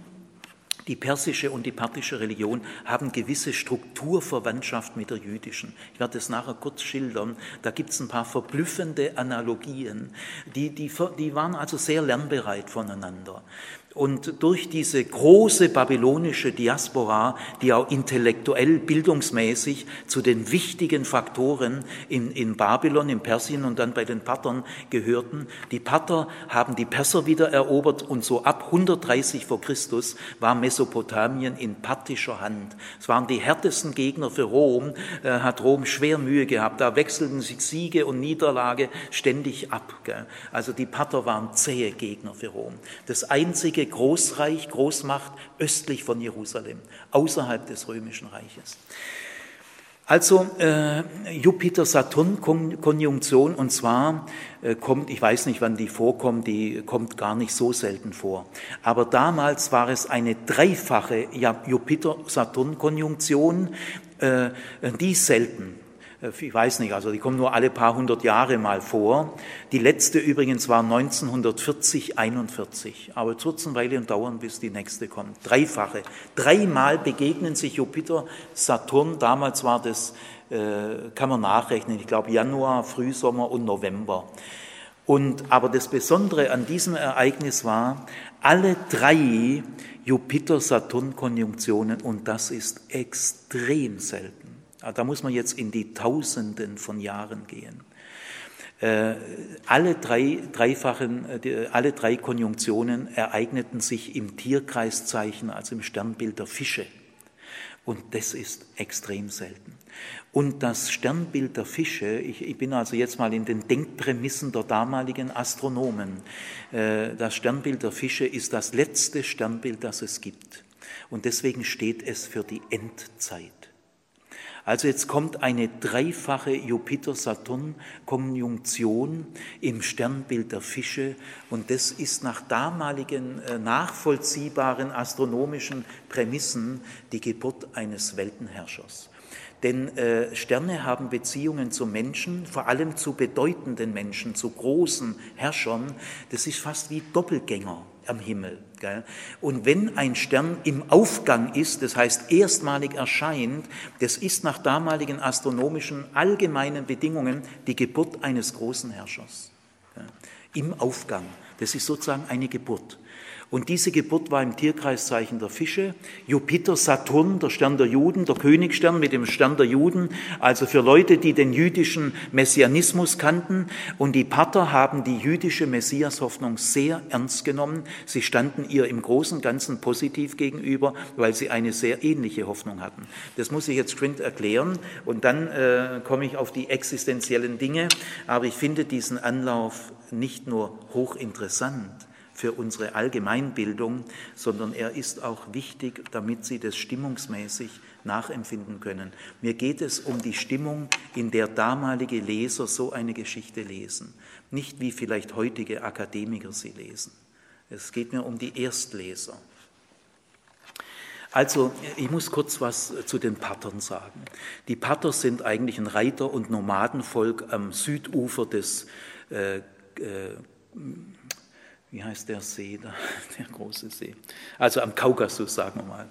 die persische und die parthische Religion haben gewisse Strukturverwandtschaft mit der jüdischen. Ich werde das nachher kurz schildern. Da gibt es ein paar verblüffende Analogien. Die, die, die waren also sehr lernbereit voneinander. Und durch diese große babylonische Diaspora, die auch intellektuell, bildungsmäßig zu den wichtigen Faktoren in, in Babylon, in Persien und dann bei den Parthern gehörten, die Parther haben die Perser wieder erobert und so ab 130 vor Christus war Mesopotamien in parthischer Hand. Es waren die härtesten Gegner für Rom, äh, hat Rom schwer Mühe gehabt. Da wechselten sich Siege und Niederlage ständig ab. Gell? Also die Parther waren zähe Gegner für Rom. Das einzige Großreich, Großmacht östlich von Jerusalem, außerhalb des römischen Reiches. Also äh, Jupiter-Saturn-Konjunktion und zwar äh, kommt, ich weiß nicht, wann die vorkommt, die kommt gar nicht so selten vor. Aber damals war es eine dreifache Jupiter-Saturn-Konjunktion, äh, die selten. Äh, ich weiß nicht, also die kommen nur alle paar hundert Jahre mal vor. Die letzte übrigens war 1940, 41. Aber es wird eine Weile dauern, bis die nächste kommt. Dreifache. Dreimal begegnen sich Jupiter, Saturn. Damals war das, äh, kann man nachrechnen, ich glaube Januar, Frühsommer und November. Und, aber das Besondere an diesem Ereignis war, alle drei Jupiter-Saturn-Konjunktionen, und das ist extrem selten, da muss man jetzt in die Tausenden von Jahren gehen. Äh, alle drei, dreifachen, äh, alle drei Konjunktionen ereigneten sich im Tierkreiszeichen, also im Sternbild der Fische. Und das ist extrem selten. Und das Sternbild der Fische, ich, ich, bin also jetzt mal in den Denkprämissen der damaligen Astronomen, äh, das Sternbild der Fische ist das letzte Sternbild, das es gibt. Und deswegen steht es für die Endzeit. Also jetzt kommt eine dreifache Jupiter-Saturn-Konjunktion im Sternbild der Fische und das ist nach damaligen äh, nachvollziehbaren astronomischen Prämissen die Geburt eines Weltenherrschers. Denn äh, Sterne haben Beziehungen zu Menschen, vor allem zu bedeutenden Menschen, zu großen Herrschern. Das ist fast wie Doppelgänger am Himmel. Gell? Und wenn ein Stern im Aufgang ist, das heißt erstmalig erscheint, das ist nach damaligen astronomischen allgemeinen Bedingungen die Geburt eines großen Herrschers. Gell? Im Aufgang. Das ist sozusagen eine Geburt. Und diese Geburt war im Tierkreiszeichen der Fische. Jupiter, Saturn, der Stern der Juden, der Königstern mit dem Stern der Juden, also für Leute, die den jüdischen Messianismus kannten. Und die Pater haben die jüdische Messiashoffnung sehr ernst genommen. Sie standen ihr im Großen und Ganzen positiv gegenüber, weil sie eine sehr ähnliche Hoffnung hatten. Das muss ich jetzt geschwind erklären und dann äh, komme ich auf die existenziellen Dinge. Aber ich finde diesen Anlauf nicht nur hochinteressant, für unsere Allgemeinbildung, sondern er ist auch wichtig, damit Sie das stimmungsmäßig nachempfinden können. Mir geht es um die Stimmung, in der damalige Leser so eine Geschichte lesen, nicht wie vielleicht heutige Akademiker sie lesen. Es geht mir um die Erstleser. Also, ich muss kurz was zu den Pattern sagen. Die Patter sind eigentlich ein Reiter- und Nomadenvolk am Südufer des äh, äh, wie heißt der See da, der große See? Also am Kaukasus, sagen wir mal,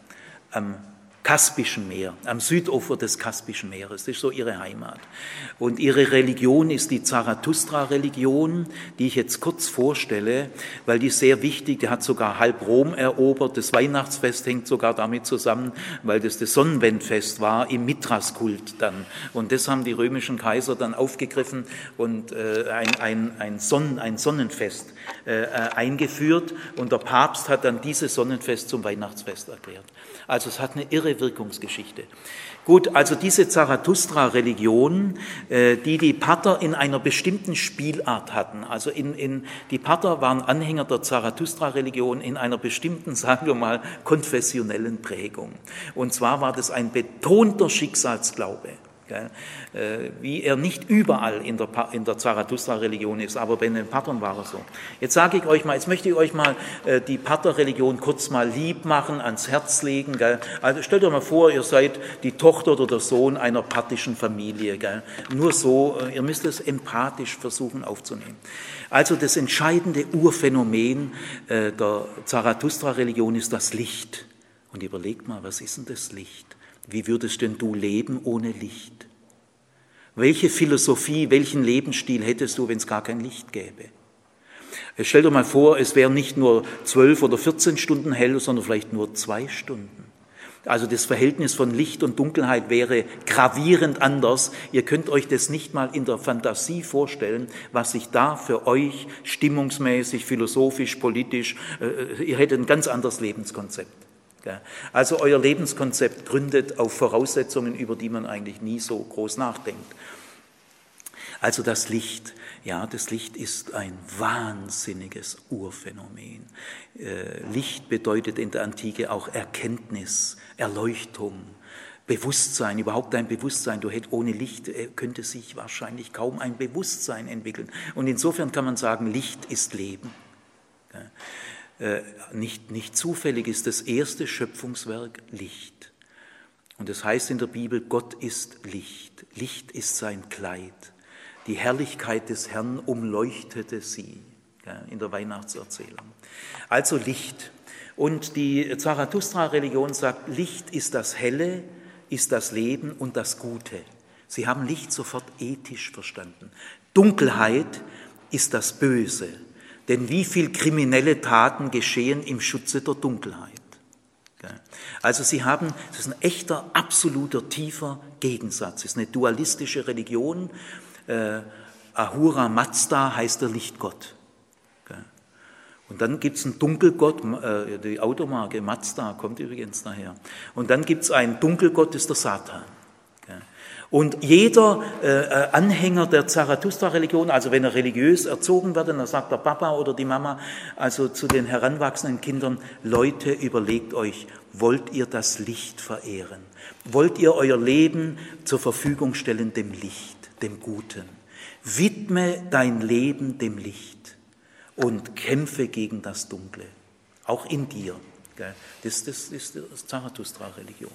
am Kaspischen Meer, am Südufer des Kaspischen Meeres. Das ist so ihre Heimat. Und ihre Religion ist die Zarathustra-Religion, die ich jetzt kurz vorstelle, weil die ist sehr wichtig. Die hat sogar halb Rom erobert. Das Weihnachtsfest hängt sogar damit zusammen, weil das das Sonnenwendfest war im Mithraskult dann. Und das haben die römischen Kaiser dann aufgegriffen und äh, ein, ein, ein, Sonnen, ein Sonnenfest äh, äh eingeführt. Und der Papst hat dann dieses Sonnenfest zum Weihnachtsfest erklärt. Also es hat eine irre Wirkungsgeschichte. Gut, also diese Zarathustra-Religion, äh, die die Pater in einer bestimmten Spielart hatten, also in, in, die Pater waren Anhänger der Zarathustra-Religion in einer bestimmten, sagen wir mal, konfessionellen Prägung. Und zwar war das ein betonter Schicksalsglaube. Äh, wie er nicht überall in der, in der Zarathustra-Religion ist, aber bei den Patern war er so. Jetzt sage ich euch mal, jetzt möchte ich euch mal äh, die Pater-Religion kurz mal lieb machen, ans Herz legen. Also stellt euch mal vor, ihr seid die Tochter oder der Sohn einer pathischen Familie. Nur so, äh, ihr müsst es empathisch versuchen aufzunehmen. Also das entscheidende Urphänomen der Zarathustra-Religion ist das Licht. Und überlegt mal, was ist denn das Licht? Wie würdest denn du leben ohne Licht? Welche Philosophie, welchen Lebensstil hättest du, wenn es gar kein Licht gäbe? Stell dir mal vor, es wären nicht nur zwölf oder 14 Stunden hell, sondern vielleicht nur zwei Stunden. Also das Verhältnis von Licht und Dunkelheit wäre gravierend anders. Ihr könnt euch das nicht mal in der Fantasie vorstellen, was sich da für euch stimmungsmäßig, philosophisch, politisch, äh, ihr hättet ein ganz anderes Lebenskonzept. Also euer Lebenskonzept gründet auf Voraussetzungen, über die man eigentlich nie so groß nachdenkt. Also das Licht. Ja, das Licht ist ein wahnsinniges Urphänomen. Äh, Licht bedeutet in der Antike auch Erkenntnis, Erleuchtung, Bewusstsein, überhaupt ein Bewusstsein. Du hättest ohne Licht äh, könnte sich wahrscheinlich kaum ein Bewusstsein entwickeln. Und insofern kann man sagen, Licht ist Leben. Äh, nicht, nicht zufällig ist das erste Schöpfungswerk Licht. Und es das heißt in der Bibel, Gott ist Licht. Licht ist sein Kleid. Die Herrlichkeit des Herrn umleuchtete sie in der Weihnachtserzählung. Also Licht. Und die Zarathustra-Religion sagt, Licht ist das Helle, ist das Leben und das Gute. Sie haben Licht sofort ethisch verstanden. Dunkelheit ist das Böse. Denn wie viel kriminelle Taten geschehen im Schutze der Dunkelheit? Also sie haben, das ist ein echter, absoluter, tiefer Gegensatz. Es ist eine dualistische Religion äh, Ahura Mazda heißt der Lichtgott. Und dann gibt es einen Dunkelgott, äh, die Automarke Mazda kommt übrigens daher. Und dann gibt es einen Dunkelgott, ist der Satan. Und jeder äh, äh, Anhänger der Zarathustra-Religion, also wenn er religiös erzogen wird, dann sagt der Papa oder die Mama, also zu den heranwachsenden Kindern, Leute, überlegt euch, wollt ihr das Licht verehren? Wollt ihr euer Leben zur Verfügung stellen dem Licht? dem Guten. Widme dein Leben dem Licht und kämpfe gegen das Dunkle, auch in dir. Das, das ist die Zarathustra-Religion.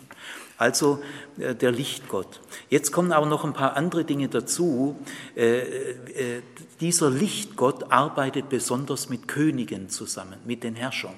Also äh, der Lichtgott. Jetzt kommen aber noch ein paar andere Dinge dazu. Äh, äh, dieser Lichtgott arbeitet besonders mit Königen zusammen, mit den Herrschern.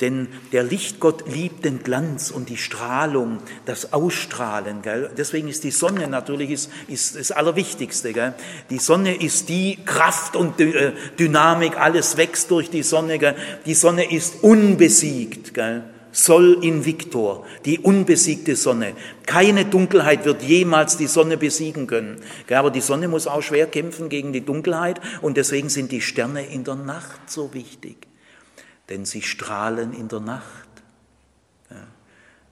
Denn der Lichtgott liebt den Glanz und die Strahlung, das Ausstrahlen. Gell? Deswegen ist die Sonne natürlich ist, ist das Allerwichtigste. Gell? Die Sonne ist die Kraft und äh, Dynamik, alles wächst durch die Sonne. Gell? Die Sonne ist unbesiegt. Gell? Sol invictor, die unbesiegte Sonne. Keine Dunkelheit wird jemals die Sonne besiegen können. Aber die Sonne muss auch schwer kämpfen gegen die Dunkelheit und deswegen sind die Sterne in der Nacht so wichtig denn sie strahlen in der Nacht.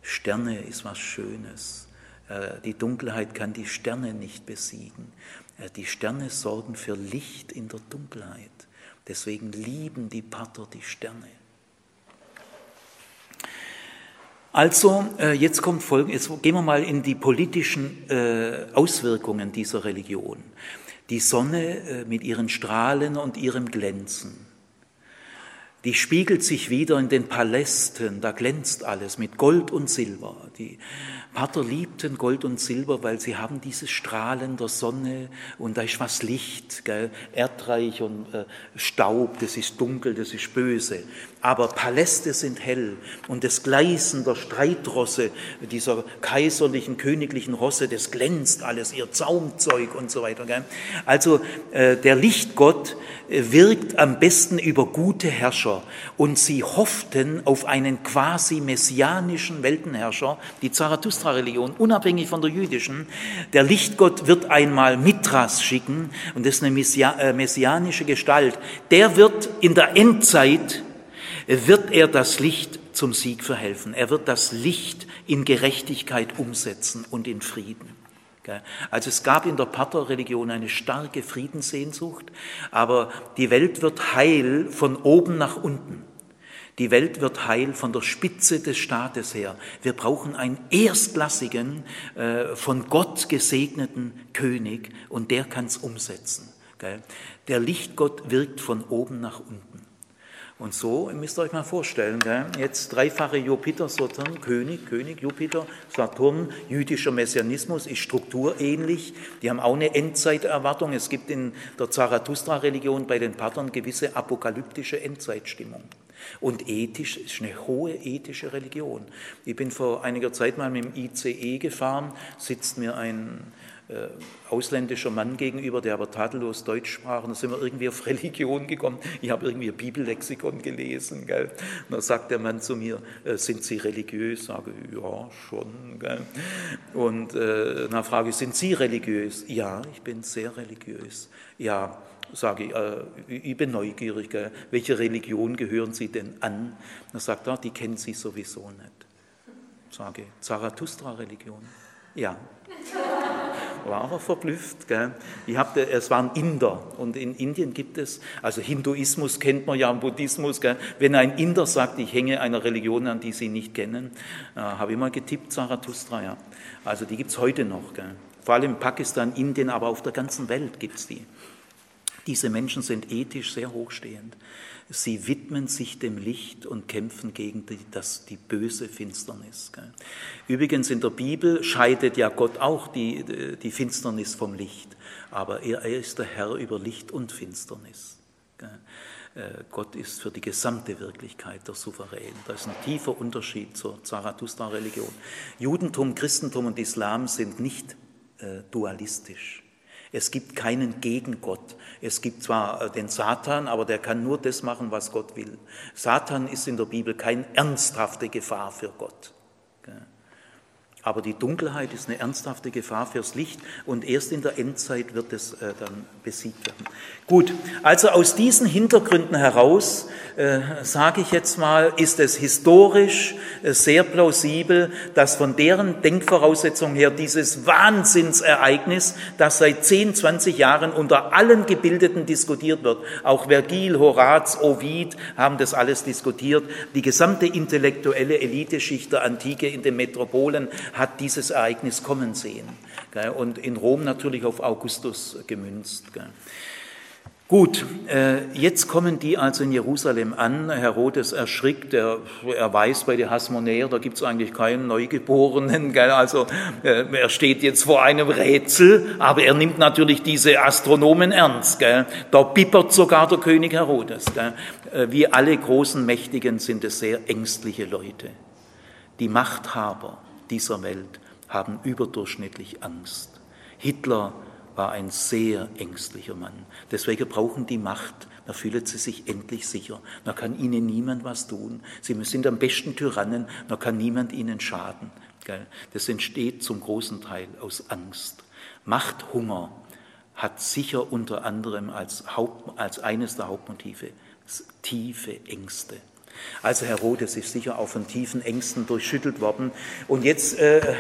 Sterne ist was Schönes. Äh, die Dunkelheit kann die Sterne nicht besiegen. Äh, die Sterne sorgen für Licht in der Dunkelheit. Deswegen lieben die Pater die Sterne. Also, äh, jetzt kommt Folgen, jetzt gehen wir mal in die politischen Auswirkungen dieser Religion. Die Sonne mit ihren Strahlen und ihrem Glänzen die spiegelt sich wieder in den Palästen, da glänzt alles mit Gold und Silber. Die Pater liebten Gold und Silber, weil sie haben dieses Strahlen der Sonne und da ist was Licht, gell? Erdreich und äh, Staub, das ist dunkel, das ist böse. Aber Paläste sind hell und das Gleisen der Streitrosse, dieser kaiserlichen, königlichen Rosse, das glänzt alles, ihr Zaumzeug und so weiter. Gell? Also äh, der Lichtgott äh, wirkt am besten über gute Herrscher und sie hofften auf einen quasi messianischen Weltenherrscher, die Zarathustra Zarathustra-Religion, unabhängig von der jüdischen. Der Lichtgott wird einmal Mithras schicken, und das ist eine äh, messianische Gestalt. Der wird in der Endzeit, wird er das Licht zum Sieg verhelfen. Er wird das Licht in Gerechtigkeit umsetzen und in Frieden. Also es gab in der Pater-Religion eine starke Friedenssehnsucht, aber die Welt wird heil von oben nach unten. Die Welt wird heil von der Spitze des Staates her. Wir brauchen einen erstklassigen, äh, von Gott gesegneten König und der kann es umsetzen. Der Lichtgott wirkt von oben nach unten. Und so müsst ihr euch mal vorstellen, jetzt dreifache Jupiter, Saturn, König, König, Jupiter, Saturn, jüdischer Messianismus ist strukturähnlich. Die haben auch eine Endzeiterwartung. Es gibt in der Zarathustra-Religion bei den Patern gewisse apokalyptische Endzeitstimmung. Und ethisch ist eine hohe ethische Religion. Ich bin vor einiger Zeit mal mit dem ICE gefahren, sitzt mir ein äh, ausländischer Mann gegenüber, der aber tadellos Deutsch sprach. Und da sind wir irgendwie auf Religion gekommen. Ich habe irgendwie ein Bibellexikon gelesen. Gell? Und da sagt der Mann zu mir, äh, sind Sie religiös? Ich sage, ja, schon. Gell? Und äh, dann frage ich, sind Sie religiös? Ja, ich bin sehr religiös. Ja, sage ich, äh, ich bin neugierig. Gell? Welche Religion gehören Sie denn an? Dann sagt er, die kennen Sie sowieso nicht. Sage Zarathustra-Religion. Ja war aber verblüfft. Gell? Ich hab, es waren Inder und in Indien gibt es, also Hinduismus kennt man ja, Buddhismus. Gell? Wenn ein Inder sagt, ich hänge einer Religion an, die sie nicht kennen, äh, habe ich mal getippt, Zarathustra, ja. Also die gibt es heute noch. Gell? Vor allem in Pakistan, Indien, aber auf der ganzen Welt gibt es die. Diese Menschen sind ethisch sehr hochstehend. Sie widmen sich dem Licht und kämpfen gegen die, das, die böse Finsternis. Übrigens in der Bibel scheidet ja Gott auch die, die Finsternis vom Licht, aber er, ist der Herr über Licht und Finsternis. Äh, Gott ist für die gesamte Wirklichkeit der Souverän. Da ist ein tiefer Unterschied zur Zarathustra-Religion. Judentum, Christentum und Islam sind nicht äh, dualistisch. Es gibt keinen Gegengott. Es gibt zwar äh, den Satan, aber der kann nur das machen, was Gott will. Satan ist in der Bibel keine ernsthafte Gefahr für Gott. Aber die Dunkelheit ist eine ernsthafte Gefahr fürs Licht und erst in der Endzeit wird es äh, dann besiegt werden. Gut, also aus diesen Hintergründen heraus, äh, sage ich jetzt mal, ist es historisch äh, sehr plausibel, dass von deren Denkvoraussetzungen her dieses Wahnsinnsereignis, das seit 10, 20 Jahren unter allen Gebildeten diskutiert wird, auch Vergil, Horaz, Ovid haben das alles diskutiert, die gesamte intellektuelle Eliteschicht der Antike in den Metropolen hat dieses Ereignis kommen sehen. Und in Rom natürlich auf Augustus gemünzt. Gut, äh, jetzt kommen die also in Jerusalem an. Herodes erschrickt, er, er weiß bei den Hasmonäer, da gibt es eigentlich keinen Neugeborenen. Gell? Also äh, er steht jetzt vor einem Rätsel, aber er nimmt natürlich diese Astronomen ernst. Gell? Da bippert sogar der König Herodes. Gell? Äh, wie alle großen Mächtigen sind es sehr ängstliche Leute. Die Machthaber, dieser Welt haben überdurchschnittlich Angst. Hitler war ein sehr ängstlicher Mann. Deswegen brauchen die Macht. Da fühlen sie sich endlich sicher. Da kann ihnen niemand was tun. Sie sind am besten Tyrannen. Da kann niemand ihnen schaden. Das entsteht zum großen Teil aus Angst. Machthunger hat sicher unter anderem als, Haupt, als eines der Hauptmotive tiefe Ängste. Also Herodes ist sicher auch von tiefen Ängsten durchschüttelt worden. Und jetzt äh,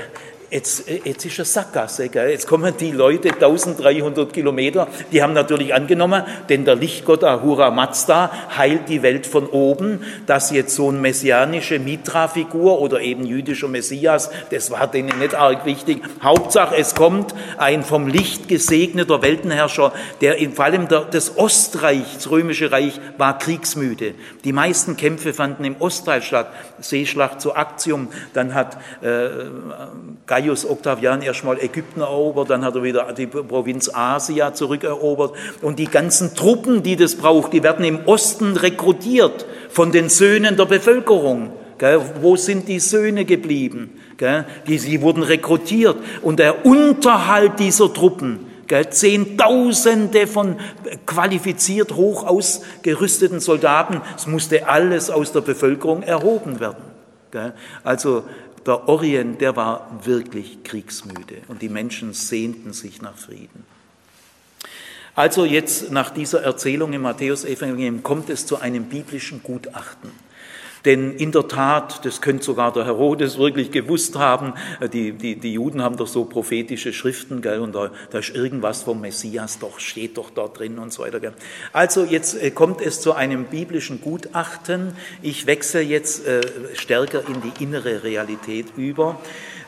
Jetzt, jetzt ist eine Sackgasse. Gell? Jetzt kommen die Leute 1300 Kilometer, die haben natürlich angenommen, denn der Lichtgott Ahura Mazda heilt die Welt von oben, dass jetzt so eine messianische Mitra-Figur oder eben jüdischer Messias, das war denen nicht arg wichtig. Hauptsache, es kommt ein vom Licht gesegneter Weltenherrscher, der in, vor allem der, das Ostreich, das römische Reich, war kriegsmüde. Die meisten Kämpfe fanden im Ostteil statt. Seeschlacht zu Actium, dann hat äh, Octavian erstmal Ägypten erobert, dann hat er wieder die Provinz Asia zurückerobert. Und die ganzen Truppen, die das braucht, die werden im Osten rekrutiert von den Söhnen der Bevölkerung. Wo sind die Söhne geblieben? Die, sie wurden rekrutiert. Und der Unterhalt dieser Truppen, Zehntausende von qualifiziert hoch ausgerüsteten Soldaten, es musste alles aus der Bevölkerung erhoben werden. Also der Orient, der war wirklich kriegsmüde und die Menschen sehnten sich nach Frieden. Also jetzt nach dieser Erzählung im Matthäus-Evangelium kommt es zu einem biblischen Gutachten. Denn in der Tat, das könnte sogar der Herodes wirklich gewusst haben, äh, die, die, die Juden haben doch so prophetische Schriften, gell, und da, da ist irgendwas vom Messias, doch steht doch da drin und so weiter. Gell. Also jetzt äh, kommt es zu einem biblischen Gutachten. Ich wechsle jetzt äh, stärker in die innere Realität über.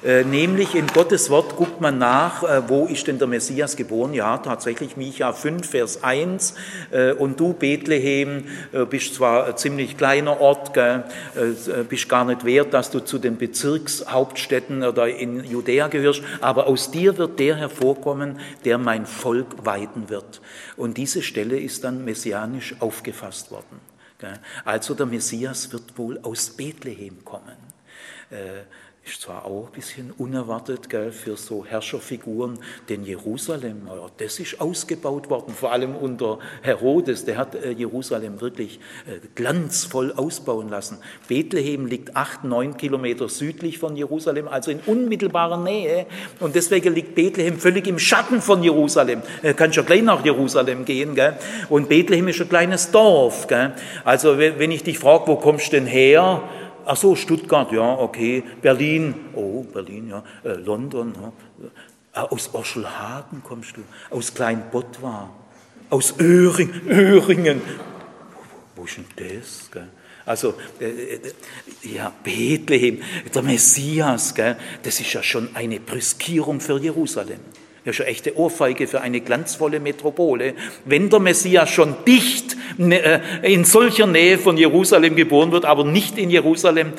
Äh, nämlich in Gottes Wort guckt man nach, äh, wo ist denn der Messias geboren? Ja, tatsächlich Micha 5, Vers 1. Äh, und du, Bethlehem, bist zwar ein ziemlich kleiner Ort, bist gar nicht wert, dass du zu den Bezirkshauptstädten oder in Judäa gehörst, aber aus dir wird der hervorkommen, der mein Volk weiden wird. Und diese Stelle ist dann messianisch aufgefasst worden. Also der Messias wird wohl aus Bethlehem kommen. Ist zwar auch ein bisschen unerwartet gell, für so Herrscherfiguren, denn Jerusalem, ja, das ist ausgebaut worden, vor allem unter Herodes, der hat äh, Jerusalem wirklich äh, glanzvoll ausbauen lassen. Bethlehem liegt acht, neun Kilometer südlich von Jerusalem, also in unmittelbarer Nähe und deswegen liegt Bethlehem völlig im Schatten von Jerusalem. Äh, kannst ja gleich nach Jerusalem gehen gell? und Bethlehem ist ein kleines Dorf. Gell? Also wenn ich dich frage, wo kommst du denn her? Ach so, Stuttgart, ja, okay. Berlin, oh, Berlin, ja. Äh, London, ja. Äh, aus Oschelhagen kommst du, aus Kleinbottwar, aus Öhring, Öhringen. Wo, wo ist denn das? Gell? Also, äh, äh, ja, Bethlehem, der Messias, gell? das ist ja schon eine Brüskierung für Jerusalem. Ja, schon echte Ohrfeige für eine glanzvolle Metropole. Wenn der Messias schon dicht ne, äh, in solcher Nähe von Jerusalem geboren wird, aber nicht in Jerusalem,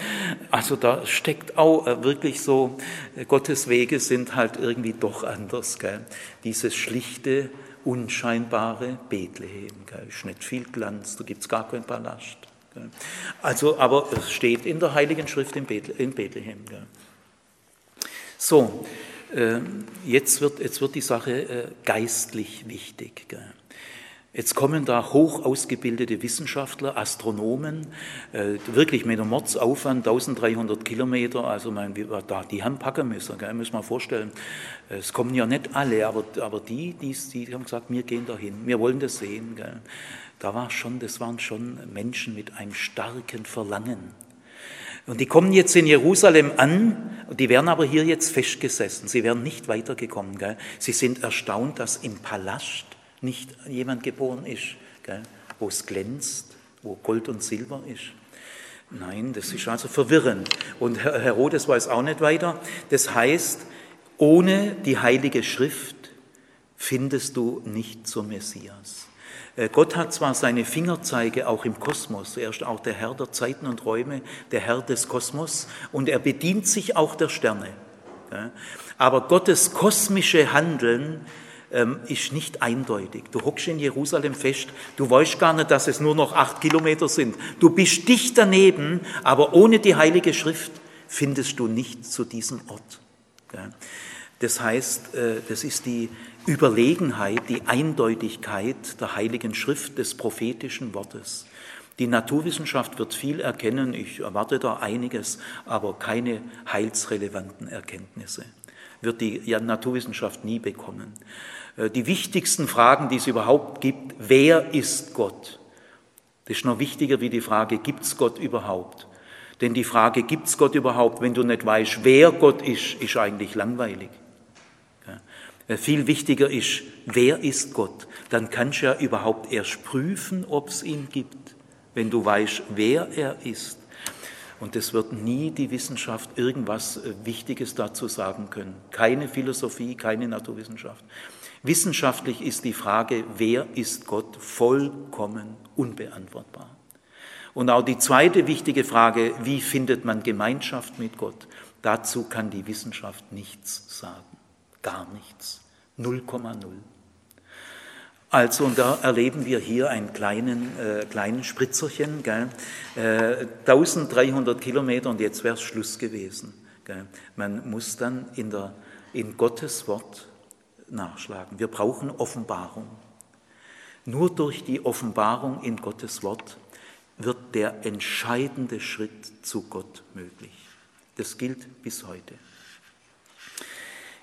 also da steckt auch äh, wirklich so, äh, Gottes Wege sind halt irgendwie doch anders. Gell? Dieses schlichte, unscheinbare Bethlehem. Gell? Ist nicht viel Glanz, da gibt es gar keinen Palast. Gell? Also, aber es steht in der Heiligen Schrift in Bethlehem. Gell? So, jetzt wird, jetzt wird die Sache äh, geistlich wichtig. Jetzt kommen da hoch ausgebildete Wissenschaftler, Astronomen, äh, wirklich mit einem Mordsaufwand, 1300 Kilometer, also mein, da, die haben packen müssen, gell, muss man vorstellen. Es kommen ja nicht alle, aber, aber die, die, die haben gesagt, wir gehen dahin, wir wollen das sehen. Gell. Da war schon, das waren schon Menschen mit einem starken Verlangen. Und die kommen jetzt in Jerusalem an, die werden aber hier jetzt festgesessen. Sie werden nicht weitergekommen. Gell? Sie sind erstaunt, dass im Palast nicht jemand geboren ist, gell? wo es glänzt, wo Gold und Silber ist. Nein, das ist also verwirrend. Und Herodes weiß auch nicht weiter. Das heißt, ohne die Heilige Schrift findest du nicht zum Messias. Äh, Gott hat zwar seine Fingerzeige auch im Kosmos, er ist auch der Herr der Zeiten und Räume, der Herr des Kosmos und er bedient sich auch der Sterne. Aber Gottes kosmische Handeln ähm, ist nicht eindeutig. Du hockst in Jerusalem fest, du weißt gar nicht, dass es nur noch acht Kilometer sind. Du bist dicht daneben, aber ohne die Heilige Schrift findest du nicht zu diesem Ort. Das heißt, äh, das ist die Überlegenheit, die Eindeutigkeit der Heiligen Schrift des prophetischen Wortes. Die Naturwissenschaft wird viel erkennen, ich erwarte da einiges, aber keine heilsrelevanten Erkenntnisse wird die Naturwissenschaft nie bekommen. Äh, die wichtigsten Fragen, die es überhaupt gibt, wer ist Gott? Das ist noch wichtiger wie die Frage, gibt es Gott überhaupt? Denn die Frage, gibt es Gott überhaupt, wenn du nicht weißt, wer Gott ist, ist eigentlich langweilig. Äh, viel wichtiger ist, wer ist Gott? Dann kannst du ja überhaupt erst prüfen, ob es ihn gibt, wenn du weißt, wer er ist. Und es wird nie die Wissenschaft irgendwas äh, Wichtiges dazu sagen können. Keine Philosophie, keine Naturwissenschaft. Wissenschaftlich ist die Frage, wer ist Gott, vollkommen unbeantwortbar. Und auch die zweite wichtige Frage, wie findet man Gemeinschaft mit Gott? Dazu kann die Wissenschaft nichts sagen gar nichts. 0,0. Also, und da erleben wir hier einen kleinen, äh, kleinen Spritzerchen, gell? Äh, 1300 Kilometer und jetzt wäre es Schluss gewesen. Gell? Man muss dann in, der, in Gottes Wort nachschlagen. Wir brauchen Offenbarung. Nur durch die Offenbarung in Gottes Wort wird der entscheidende Schritt zu Gott möglich. Das gilt bis heute.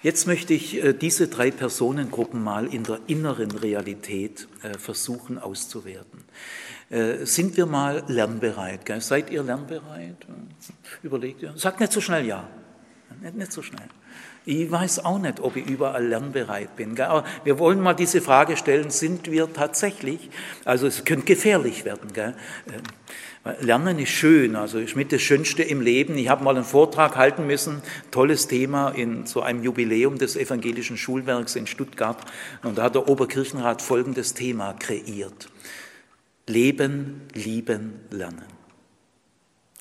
Jetzt möchte ich äh, diese drei Personengruppen mal in der inneren Realität äh, versuchen auszuwerten. Äh, sind wir mal lernbereit? Seid ihr lernbereit? Überlegt ihr? Sagt nicht so schnell ja. Nicht, so schnell. Ich weiß auch nicht, ob ich überall lernbereit bin. Aber wir wollen mal diese Frage stellen, sind wir tatsächlich, also es könnte gefährlich werden. Gell? Lernen ist schön, also ist mit das Schönste im Leben. Ich habe mal einen Vortrag halten müssen, tolles Thema in so einem Jubiläum des evangelischen Schulwerks in Stuttgart. Und da hat der Oberkirchenrat folgendes Thema kreiert. Leben, lieben, lernen.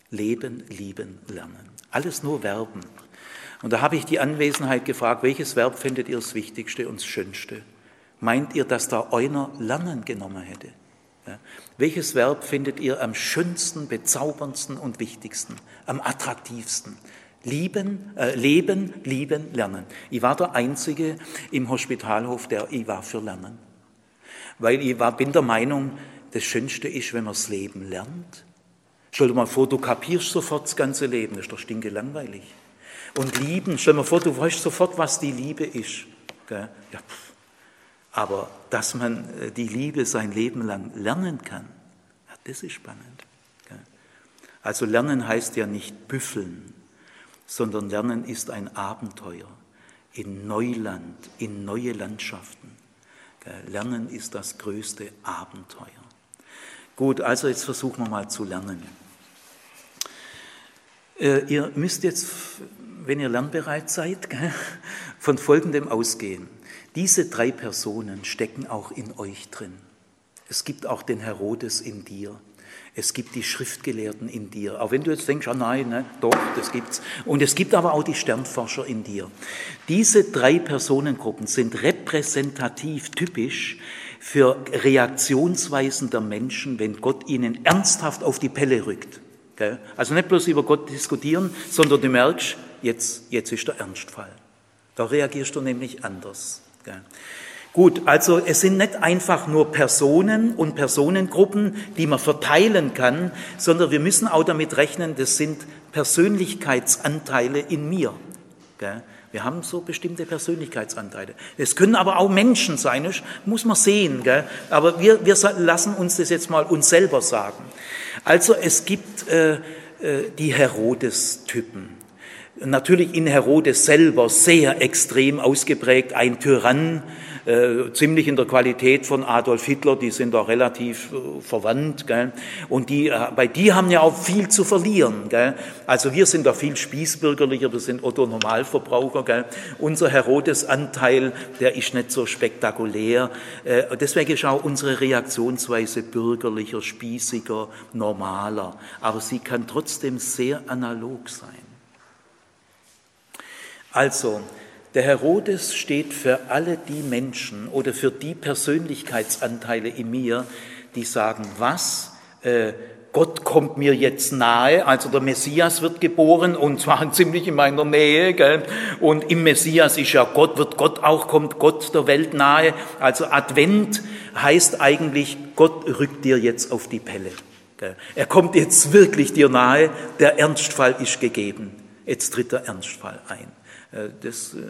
Leben, lieben, lernen. Alles nur Verben. Und da habe ich die Anwesenheit gefragt, welches Verb findet ihr das Wichtigste und das Schönste? Meint ihr, dass da einer Lernen genommen hätte? Ja. Welches Verb findet ihr am schönsten, bezauberndsten und wichtigsten, am attraktivsten? Lieben, äh, leben, lieben, lernen. Ich war der Einzige im Hospitalhof, der ich war für Lernen. Weil ich war, bin der Meinung, das Schönste ist, wenn man das Leben lernt. Stell dir mal vor, du kapierst sofort das ganze Leben, das ist doch stinke langweilig. Und lieben, stell dir mal vor, du weißt sofort, was die Liebe ist. Ja, aber dass man äh, die Liebe sein Leben lang lernen kann, das ist spannend. Also lernen heißt ja nicht büffeln, sondern lernen ist ein Abenteuer in Neuland, in neue Landschaften. Lernen ist das größte Abenteuer. Gut, also jetzt versuchen wir mal zu lernen. Äh, ihr müsst jetzt, wenn ihr lernbereit seid, von Folgendem ausgehen. Diese drei Personen stecken auch in euch drin. Es gibt auch den Herodes in dir. Es gibt die Schriftgelehrten in dir. Auch wenn du jetzt denkst, ah nein, ne, doch, das gibt's. Und es gibt aber auch die Sternforscher in dir. Diese drei Personengruppen sind repräsentativ typisch für Reaktionsweisen der Menschen, wenn Gott ihnen ernsthaft auf die Pelle rückt. Also nicht bloß über Gott diskutieren, sondern du merkst, jetzt, jetzt ist der Ernstfall. Da reagierst du nämlich anders. Gut, also es sind nicht einfach nur Personen und Personengruppen, die man verteilen kann, sondern wir müssen auch damit rechnen, das sind Persönlichkeitsanteile in mir. Wir haben so bestimmte Persönlichkeitsanteile. Es können aber auch Menschen sein, das muss man sehen. Aber wir, wir lassen uns das jetzt mal uns selber sagen. Also es gibt äh, äh die Herodes-Typen natürlich in Herodes selber sehr extrem ausgeprägt, ein Tyrann, äh, ziemlich in der Qualität von Adolf Hitler, die sind da relativ äh, verwandt. Gell? Und die, äh, bei die haben ja auch viel zu verlieren. Gell? Also wir sind da viel spießbürgerlicher, wir sind Otto Normalverbraucher. Gell? Unser Herodes-Anteil, der ist nicht so spektakulär. Deswegen ist auch unsere Reaktionsweise bürgerlicher, spießiger, normaler. Aber sie kann trotzdem sehr analog sein. Also, der Herodes steht für alle die Menschen oder für die Persönlichkeitsanteile in mir, die sagen, was? Äh, Gott kommt mir jetzt nahe, also der Messias wird geboren und zwar ziemlich in meiner Nähe, gell? und im Messias ist ja Gott, wird Gott auch, kommt Gott der Welt nahe. Also Advent heißt eigentlich, Gott rückt dir jetzt auf die Pelle. Gell? Er kommt jetzt wirklich dir nahe, der Ernstfall ist gegeben. Jetzt tritt der Ernstfall ein. Äh, das, äh,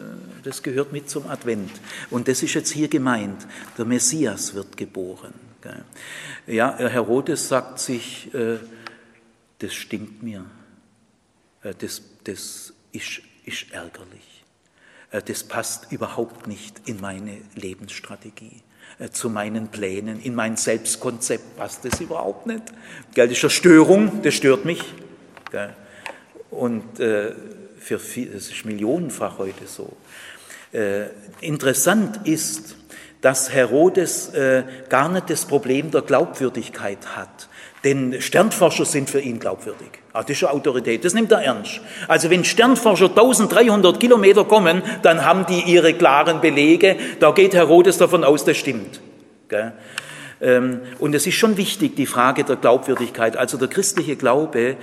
das gehört mit zum Advent. Und das ist jetzt hier gemeint. Der Messias wird geboren. Ja, Herodes sagt sich, äh, das stinkt mir. Das, das ist, ist ärgerlich. Das passt überhaupt nicht in meine Lebensstrategie zu meinen Plänen, in mein Selbstkonzept passt das überhaupt nicht. Das ist eine Störung, das stört mich. Und für viel, das ist millionenfach heute so. Äh, interessant ist, dass Herodes äh, gar nicht das Problem der Glaubwürdigkeit hat. Denn Sternforscher sind für ihn glaubwürdig. Ah, das ist eine Autorität, das nimmt er ernst. Also wenn Sternforscher 1300 Kilometer kommen, dann haben die ihre klaren Belege. Da geht Herodes davon aus, das stimmt. Ähm, und es ist schon wichtig, die Frage der Glaubwürdigkeit. Also der christliche Glaube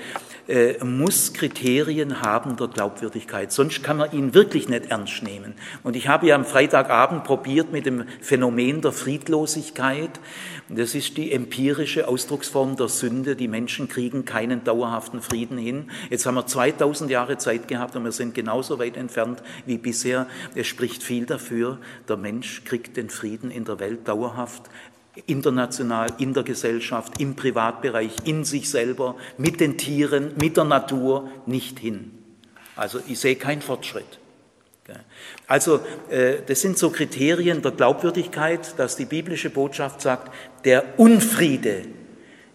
äh, muss Kriterien haben der Glaubwürdigkeit, sonst kann man ihn wirklich nicht ernst nehmen. Und ich habe ja am Freitagabend probiert mit dem Phänomen der Friedlosigkeit. Das ist die empirische Ausdrucksform der Sünde. Die Menschen kriegen keinen dauerhaften Frieden hin. Jetzt haben wir 2000 Jahre Zeit gehabt und wir sind genauso weit entfernt wie bisher. Es spricht viel dafür, der Mensch kriegt den Frieden in der Welt dauerhaft international, in der Gesellschaft, im Privatbereich, in sich selber, mit den Tieren, mit der Natur nicht hin. Also ich sehe keinen Fortschritt. Also äh, das sind so Kriterien der Glaubwürdigkeit, dass die biblische Botschaft sagt, der Unfriede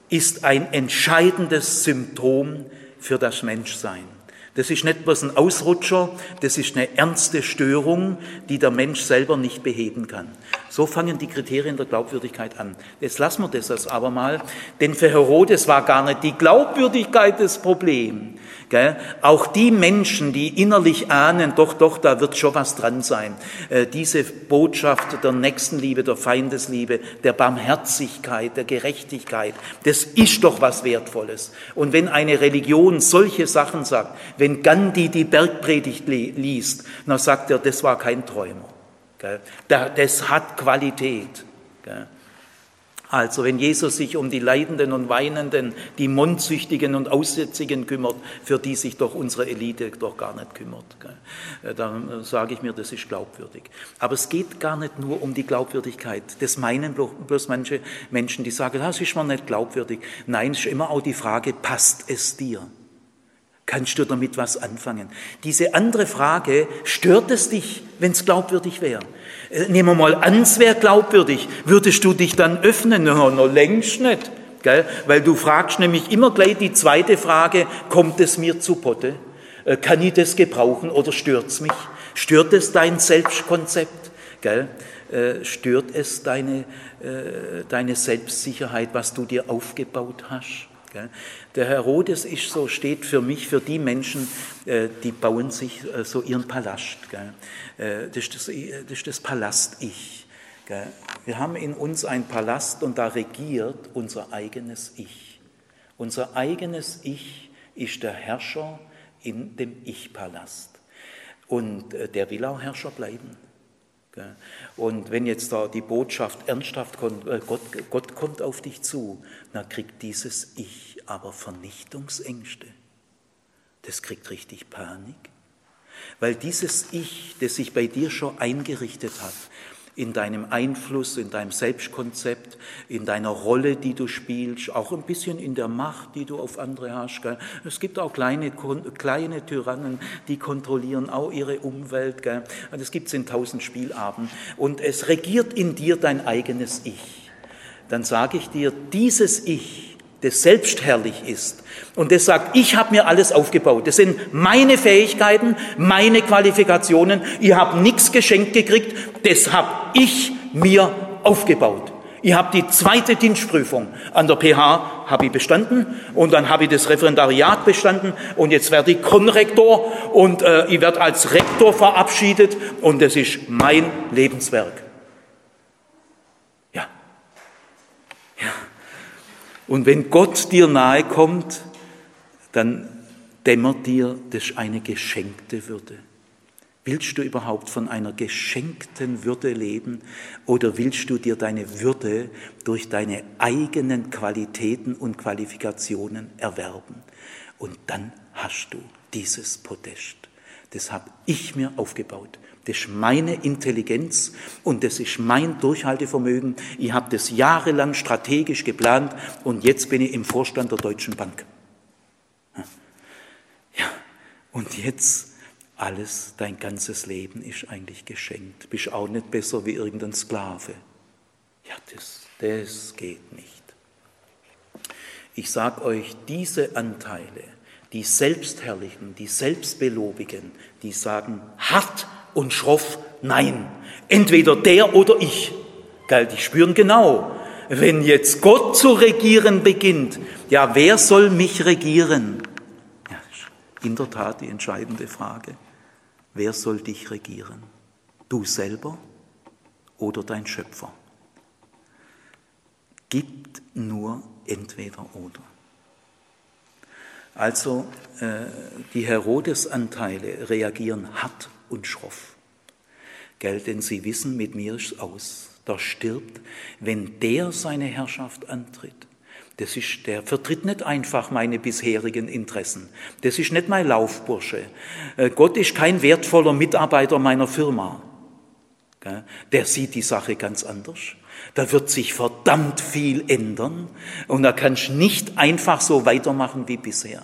ist ein entscheidendes Symptom für das Menschsein. Das ist nicht bloß ein Ausrutscher, das ist eine ernste Störung, die der Mensch selber nicht beheben kann. So fangen die Kriterien der Glaubwürdigkeit an. Jetzt lassen wir das aber mal, denn für Herodes war gar nicht die Glaubwürdigkeit das Problem. Gell? Auch die Menschen, die innerlich ahnen, doch, doch, da wird schon was dran sein. Äh, diese Botschaft der Nächstenliebe, der Feindesliebe, der Barmherzigkeit, der Gerechtigkeit, das ist doch was Wertvolles. Und wenn eine Religion solche Sachen sagt, wenn Gandhi die Bergpredigt liest, dann sagt er, das war kein Träumer. Gell? Das hat Qualität. Gell? Also wenn Jesus sich um die Leidenden und Weinenden, die Mondsüchtigen und Aussätzigen kümmert, für die sich doch unsere Elite doch gar nicht kümmert, äh, dann sage ich mir, das ist glaubwürdig. Aber es geht gar nicht nur um die Glaubwürdigkeit. Das meinen bloß manche Menschen, die sagen, das ist mir nicht glaubwürdig. Nein, es ist immer auch die Frage, passt es dir? Kannst du damit was anfangen? Diese andere Frage, stört es dich, wenn es glaubwürdig wäre? Äh, nehmen wir mal an, es wäre glaubwürdig. Würdest du dich dann öffnen? No, noch längst nicht. Gell? Weil du fragst nämlich immer gleich die zweite Frage, kommt es mir zu Potte? Äh, kann ich das gebrauchen oder stört es mich? Stört es dein Selbstkonzept? Gell? Äh, stört es deine, deine Selbstsicherheit, was du dir aufgebaut hast? Der Herodes ist so, steht für mich, für die Menschen, äh, die bauen sich äh, so ihren Palast. Äh, das ist das, das, das Palast-Ich. Wir haben in uns einen Palast und da regiert unser eigenes Ich. Unser eigenes Ich ist der Herrscher in dem Ich-Palast. Und der will auch Herrscher bleiben. Und wenn jetzt da die Botschaft ernsthaft kommt, Gott, Gott kommt auf dich zu, dann kriegt dieses Ich aber Vernichtungsängste. Das kriegt richtig Panik. Weil dieses Ich, das sich bei dir schon eingerichtet hat, in deinem Einfluss, in deinem Selbstkonzept, in deiner Rolle, die du spielst, auch ein bisschen in der Macht, die du auf andere hast. Gell? Es gibt auch kleine, kleine Tyrannen, die kontrollieren auch ihre Umwelt. Gell? Und es gibt es in tausend Spielabenden. Und es regiert in dir dein eigenes Ich. Dann sage ich dir, dieses Ich, das selbstherrlich ist und das sagt, ich habe mir alles aufgebaut. Das sind meine Fähigkeiten, meine Qualifikationen. Ihr habt nichts geschenkt gekriegt, das habe ich mir aufgebaut. Ich habe die zweite Dienstprüfung an der PH habe ich bestanden und dann habe ich das Referendariat bestanden und jetzt werde ich Konrektor und äh, ich werde als Rektor verabschiedet und das ist mein Lebenswerk. Ja. Ja. Und wenn Gott dir nahe kommt, dann dämmert dir, das ist eine geschenkte Würde. Willst du überhaupt von einer geschenkten Würde leben oder willst du dir deine Würde durch deine eigenen Qualitäten und Qualifikationen erwerben? Und dann hast du dieses Podest. Das habe ich mir aufgebaut. Das ist meine Intelligenz und das ist mein Durchhaltevermögen. Ich habe das jahrelang strategisch geplant und jetzt bin ich im Vorstand der Deutschen Bank. Ja, und jetzt alles, dein ganzes Leben ist eigentlich geschenkt. Bist auch nicht besser wie irgendein Sklave. Ja, das, das geht nicht. Ich sage euch, diese Anteile, die Selbstherrlichen, die Selbstbelobigen, die sagen hart und schroff Nein. Entweder der oder ich. Geil, die spüren genau, wenn jetzt Gott zu regieren beginnt, ja, wer soll mich regieren? Ja, in der Tat die entscheidende Frage. Wer soll dich regieren? Du selber oder dein Schöpfer? Gibt nur entweder oder. Also äh, die Herodesanteile reagieren hart und schroff. Gell, denn sie wissen, mit mir ist aus. Da stirbt, wenn der seine Herrschaft antritt. Das ist, der vertritt nicht einfach meine bisherigen Interessen. Das ist nicht mein Laufbursche. Äh, Gott ist kein wertvoller Mitarbeiter meiner Firma. Der sieht die Sache ganz anders. Da wird sich verdammt viel ändern und da kannst du nicht einfach so weitermachen wie bisher.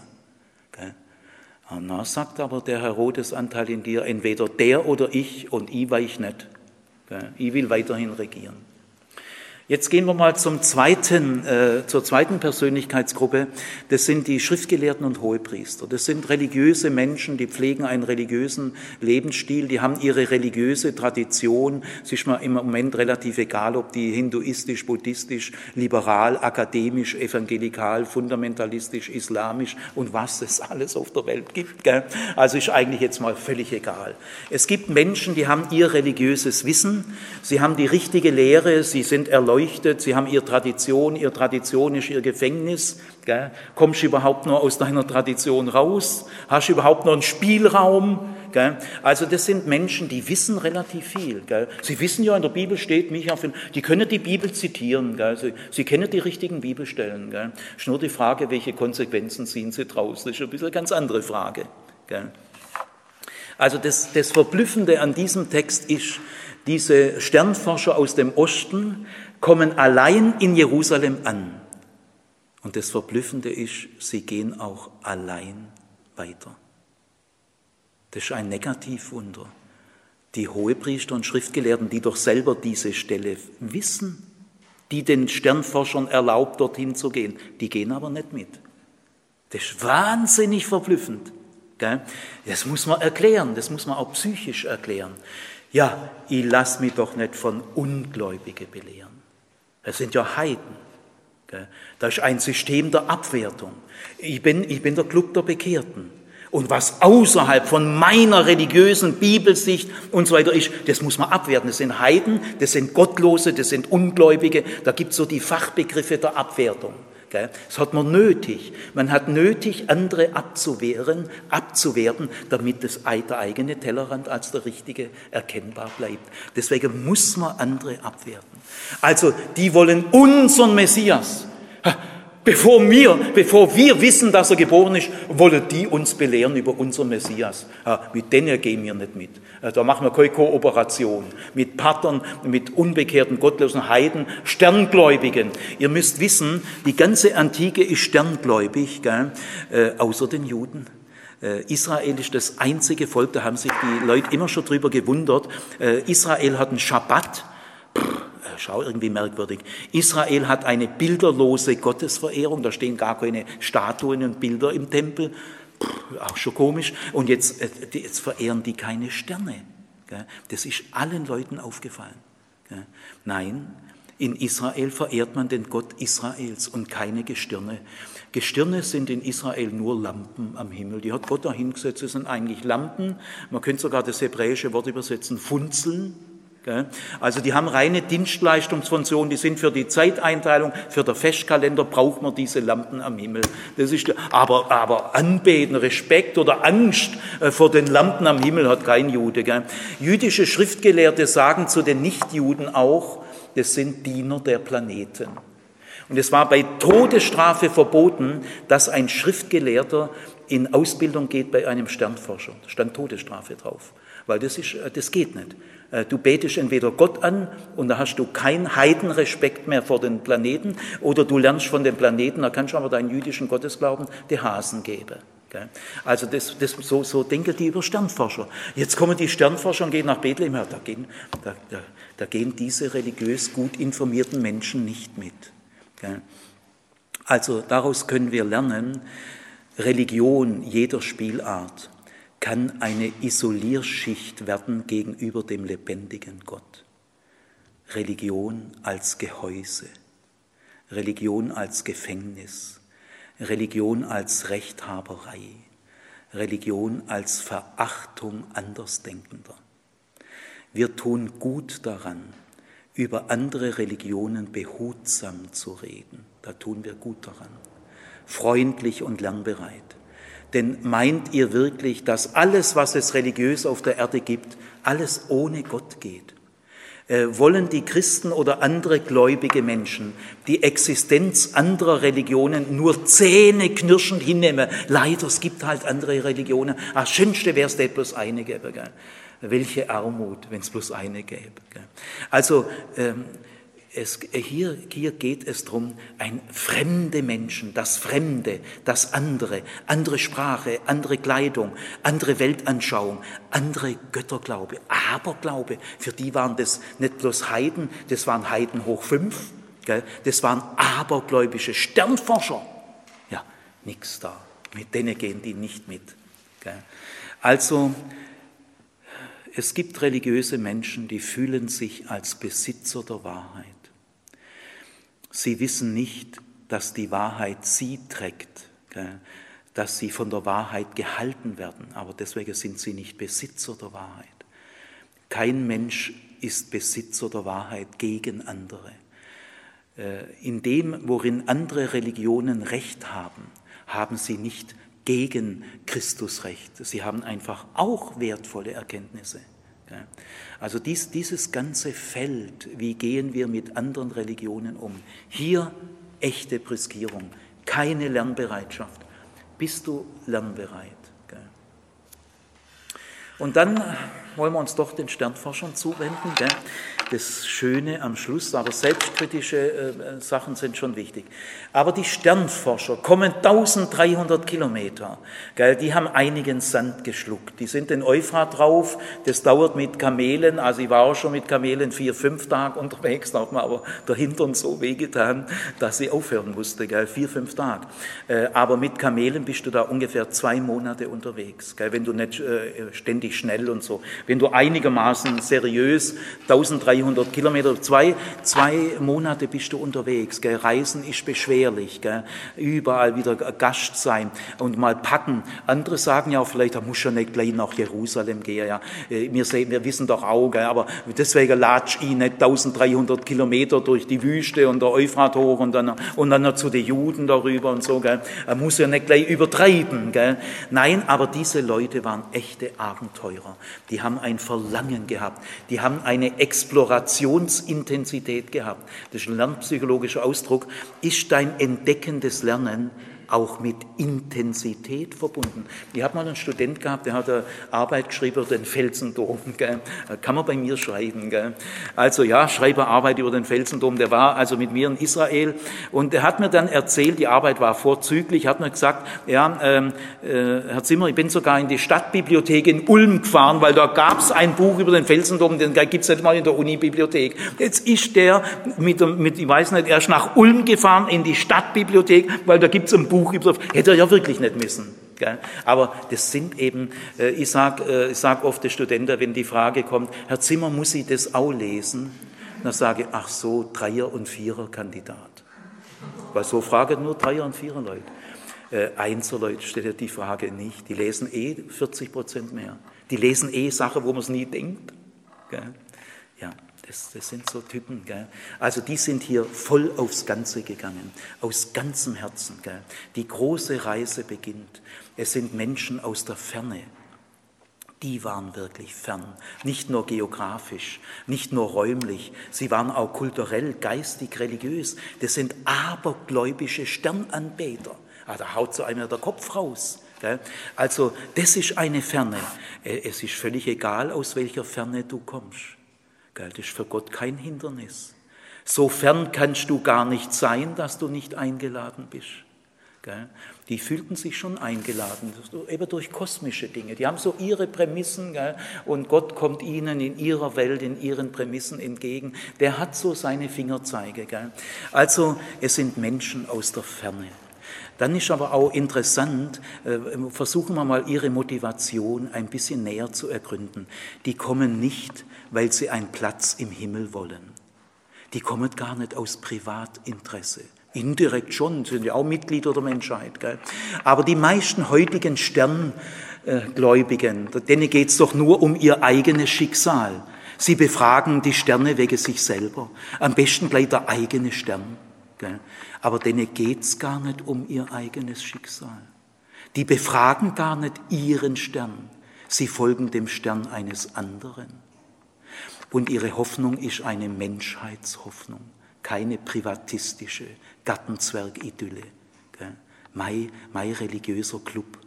Na, sagt aber der Herodesanteil in dir, entweder der oder ich und ich weich nicht. Ich will weiterhin regieren. Jetzt gehen wir mal zum zweiten, äh, zur zweiten Persönlichkeitsgruppe. Das sind die Schriftgelehrten und Hohepriester. Das sind religiöse Menschen, die pflegen einen religiösen Lebensstil, die haben ihre religiöse Tradition. Es ist mir im Moment relativ egal, ob die hinduistisch, buddhistisch, liberal, akademisch, evangelikal, fundamentalistisch, islamisch und was es alles auf der Welt gibt. Gell? Also ist eigentlich jetzt mal völlig egal. Es gibt Menschen, die haben ihr religiöses Wissen, sie haben die richtige Lehre, sie sind erleuchtet, beleuchtet, sie haben ihre Tradition, ihre Tradition ist ihr Gefängnis. Gell? Kommst du überhaupt nur aus deiner Tradition raus? Hast du überhaupt noch einen Spielraum? Gell? Also das sind Menschen, die wissen relativ viel. Gell? Sie wissen ja, in der Bibel steht, Micha, die können die Bibel zitieren. Sie, sie kennen die richtigen Bibelstellen. Gell? Ist nur die Frage, welche Konsequenzen ziehen sie draus. Das ist ein bisschen eine ganz andere Frage. Also das, das Verblüffende an diesem Text ist, diese Sternforscher aus dem Osten kommen allein in Jerusalem an. Und das Verblüffende ist, sie gehen auch allein weiter. Das ist ein Negativwunder. Die Hohepriester und Schriftgelehrten, die doch selber diese Stelle wissen, die den Sternforschern erlaubt, dorthin zu gehen, die gehen aber nicht mit. Das ist wahnsinnig verblüffend. Das muss man erklären, das muss man auch psychisch erklären. Ja, ich lass mich doch nicht von Ungläubigen belehren. Das sind ja Heiden. Das ist ein System der Abwertung. Ich bin, ich bin der Club der Bekehrten. Und was außerhalb von meiner religiösen Bibelsicht und so weiter ist, das muss man abwerten. Das sind Heiden, das sind Gottlose, das sind Ungläubige. Da gibt es so die Fachbegriffe der Abwertung. Das hat man nötig. Man hat nötig, andere abzuwehren, abzuwerten, damit das, der eigene Tellerrand als der richtige erkennbar bleibt. Deswegen muss man andere abwerten. Also, die wollen unseren Messias. Bevor wir, bevor wir wissen, dass er geboren ist, wollen die uns belehren über unseren Messias. mit denen gehen wir nicht mit. Da machen wir keine Kooperation. Mit Patern, mit unbekehrten, gottlosen Heiden, Sterngläubigen. Ihr müsst wissen, die ganze Antike ist sterngläubig, gell? Äh, außer den Juden. Äh, Israel ist das einzige Volk, da haben sich die Leute immer schon drüber gewundert. Äh, Israel hat einen Schabbat. Pff, schau irgendwie merkwürdig. Israel hat eine bilderlose Gottesverehrung, da stehen gar keine Statuen und Bilder im Tempel. Puh, auch schon komisch. Und jetzt, äh, jetzt verehren die keine Sterne. Das ist allen Leuten aufgefallen. Nein, in Israel verehrt man den Gott Israels und keine Gestirne. Gestirne sind in Israel nur Lampen am Himmel. Die hat Gott dahingesetzt, das sind eigentlich Lampen. Man könnte sogar das hebräische Wort übersetzen, Funzeln. Also die haben reine Dienstleistungsfunktion, die sind für die Zeiteinteilung, für den Festkalender braucht man diese Lampen am Himmel. Das ist, aber, aber Anbeten, Respekt oder Angst äh, vor den Lampen am Himmel hat kein Jude. Gell? Jüdische Schriftgelehrte sagen zu den Nichtjuden auch, das sind Diener der Planeten. Und es war bei Todesstrafe verboten, dass ein Schriftgelehrter in Ausbildung geht bei einem Sternforscher. Da stand Todesstrafe drauf, weil das, ist, äh, das geht nicht. Äh, du betest entweder Gott an und da hast du keinen Heidenrespekt mehr vor den Planeten oder du lernst von den Planeten, da kannst du aber deinen jüdischen Gottesglauben die Hasen geben. Also das, das, so, so denken die über Sternforscher. Jetzt kommen die Sternforscher und gehen nach Bethlehem. Ja, da, gehen, da, da, da gehen diese religiös gut informierten Menschen nicht mit. Also daraus können wir lernen, Religion jeder Spielart kann eine Isolierschicht werden gegenüber dem lebendigen Gott. Religion als Gehäuse, Religion als Gefängnis, Religion als Rechthaberei, Religion als Verachtung Andersdenkender. Wir tun gut daran, über andere Religionen behutsam zu reden. Da tun wir gut daran. Freundlich und lernbereit. Denn meint ihr wirklich, dass alles, was es religiös auf der Erde gibt, alles ohne Gott geht? Äh, wollen die Christen oder andere gläubige Menschen die Existenz anderer Religionen nur zähneknirschend hinnehmen? Leider, es gibt halt andere Religionen. Ach, schönste wäre es, nicht bloß eine gäbe. Gell? Welche Armut, wenn es bloß eine gäbe. Gell? Also, ähm, es, hier, hier geht es darum, ein fremde Menschen, das Fremde, das andere, andere Sprache, andere Kleidung, andere Weltanschauung, andere Götterglaube, Aberglaube. Für die waren das nicht bloß Heiden, das waren Heiden hoch fünf, Das waren abergläubische Sternforscher. Ja, nichts da. Mit denen gehen die nicht mit. Also, es gibt religiöse Menschen, die fühlen sich als Besitzer der Wahrheit. Sie wissen nicht, dass die Wahrheit sie trägt, dass sie von der Wahrheit gehalten werden, aber deswegen sind sie nicht Besitzer der Wahrheit. Kein Mensch ist Besitzer der Wahrheit gegen andere. Äh, in dem, worin andere Religionen Recht haben, haben sie nicht gegen Christus Recht. Sie haben einfach auch wertvolle Erkenntnisse. Also dies, dieses ganze Feld, wie gehen wir mit anderen Religionen um? Hier echte Brüskierung, keine Lernbereitschaft. Bist du lernbereit? Und dann wollen wir uns doch den Sternforschern zuwenden. Das Schöne am Schluss, aber selbstkritische äh, Sachen sind schon wichtig. Aber die Sternforscher kommen 1300 Kilometer. Gell? Die haben einigen Sand geschluckt. Die sind den Euphrat drauf. Das dauert mit Kamelen. Also ich war auch schon mit Kamelen vier, fünf Tage unterwegs. Da hat mir aber der Hintern so wehgetan, dass ich aufhören musste. Gell? Vier, fünf Tage. Äh, aber mit Kamelen bist du da ungefähr zwei Monate unterwegs. Gell? Wenn du nicht äh, ständig schnell und so wenn du einigermaßen seriös 1300 Kilometer, zwei, zwei Monate bist du unterwegs. Gell? Reisen ist beschwerlich, gell? überall wieder Gast sein und mal packen. Andere sagen ja auch vielleicht, muss ja nicht gleich nach Jerusalem gehen. Ja. Äh, wir, sehen, wir wissen doch auch, gell? aber deswegen latsch ich nicht 1300 Kilometer durch die Wüste und der Euphrat hoch und dann, und dann noch zu den Juden darüber und so. Gell? Er muss ja nicht gleich übertreiben. Gell? Nein, aber diese Leute waren echte Abenteurer. Die haben ein Verlangen gehabt, die haben eine Explorationsintensität gehabt. Das ist ein lernpsychologischer Ausdruck. Ist dein entdeckendes Lernen auch mit Intensität verbunden. Ich habe mal einen Student gehabt, der hat eine Arbeit geschrieben über den Felsendom. Gell? Kann man bei mir schreiben. Gell? Also ja, schreibe Arbeit über den Felsendom. Der war also mit mir in Israel und der hat mir dann erzählt, die Arbeit war vorzüglich, hat mir gesagt, ja, ähm, äh, Herr Zimmer, ich bin sogar in die Stadtbibliothek in Ulm gefahren, weil da gab es ein Buch über den Felsendom, den gibt es nicht mal in der Unibibliothek. Jetzt ist der mit, mit, ich weiß nicht, erst nach Ulm gefahren in die Stadtbibliothek, weil da gibt es ein Buch Buch über, hätte er ja wirklich nicht müssen. Gell? Aber das sind eben, äh, ich sage äh, sag oft den Studenten, wenn die Frage kommt, Herr Zimmer, muss ich das auch lesen? Dann sage ich, ach so, Dreier- und Vierer-Kandidat. Weil so fragen nur Dreier- und Vierer-Leute. Äh, Einser-Leute stellt ja die Frage nicht. Die lesen eh 40 Prozent mehr. Die lesen eh Sachen, wo man es nie denkt. Gell? Das, das sind so Typen. Gell? Also die sind hier voll aufs Ganze gegangen, aus ganzem Herzen. Gell? Die große Reise beginnt. Es sind Menschen aus der Ferne. Die waren wirklich fern, nicht nur geografisch, nicht nur räumlich, sie waren auch kulturell, geistig, religiös. Das sind abergläubische Sternanbeter. Ah, da haut so einer der Kopf raus. Also das ist eine Ferne. Äh, es ist völlig egal, aus welcher Ferne du kommst. Das ist für Gott kein Hindernis. So fern kannst du gar nicht sein, dass du nicht eingeladen bist. Die fühlten sich schon eingeladen, eben durch kosmische Dinge. Die haben so ihre Prämissen und Gott kommt ihnen in ihrer Welt, in ihren Prämissen entgegen. Der hat so seine Fingerzeige. Also es sind Menschen aus der Ferne. Dann ist aber auch interessant, äh, versuchen wir mal ihre Motivation ein bisschen näher zu ergründen. Die kommen nicht, weil sie einen Platz im Himmel wollen. Die kommen gar nicht aus Privatinteresse. Indirekt schon, sind ja auch Mitglieder der Menschheit. Gell? Aber die meisten heutigen Sterngläubigen, denen geht es doch nur um ihr eigenes Schicksal. Sie befragen die Sterne wegen sich selber. Am besten gleich der eigene Stern. Gell? Aber denen geht es gar nicht um ihr eigenes Schicksal. Die befragen gar nicht ihren Stern. Sie folgen dem Stern eines anderen. Und ihre Hoffnung ist eine Menschheitshoffnung, keine privatistische Gartenzwergidylle. Mein, religiöser Club.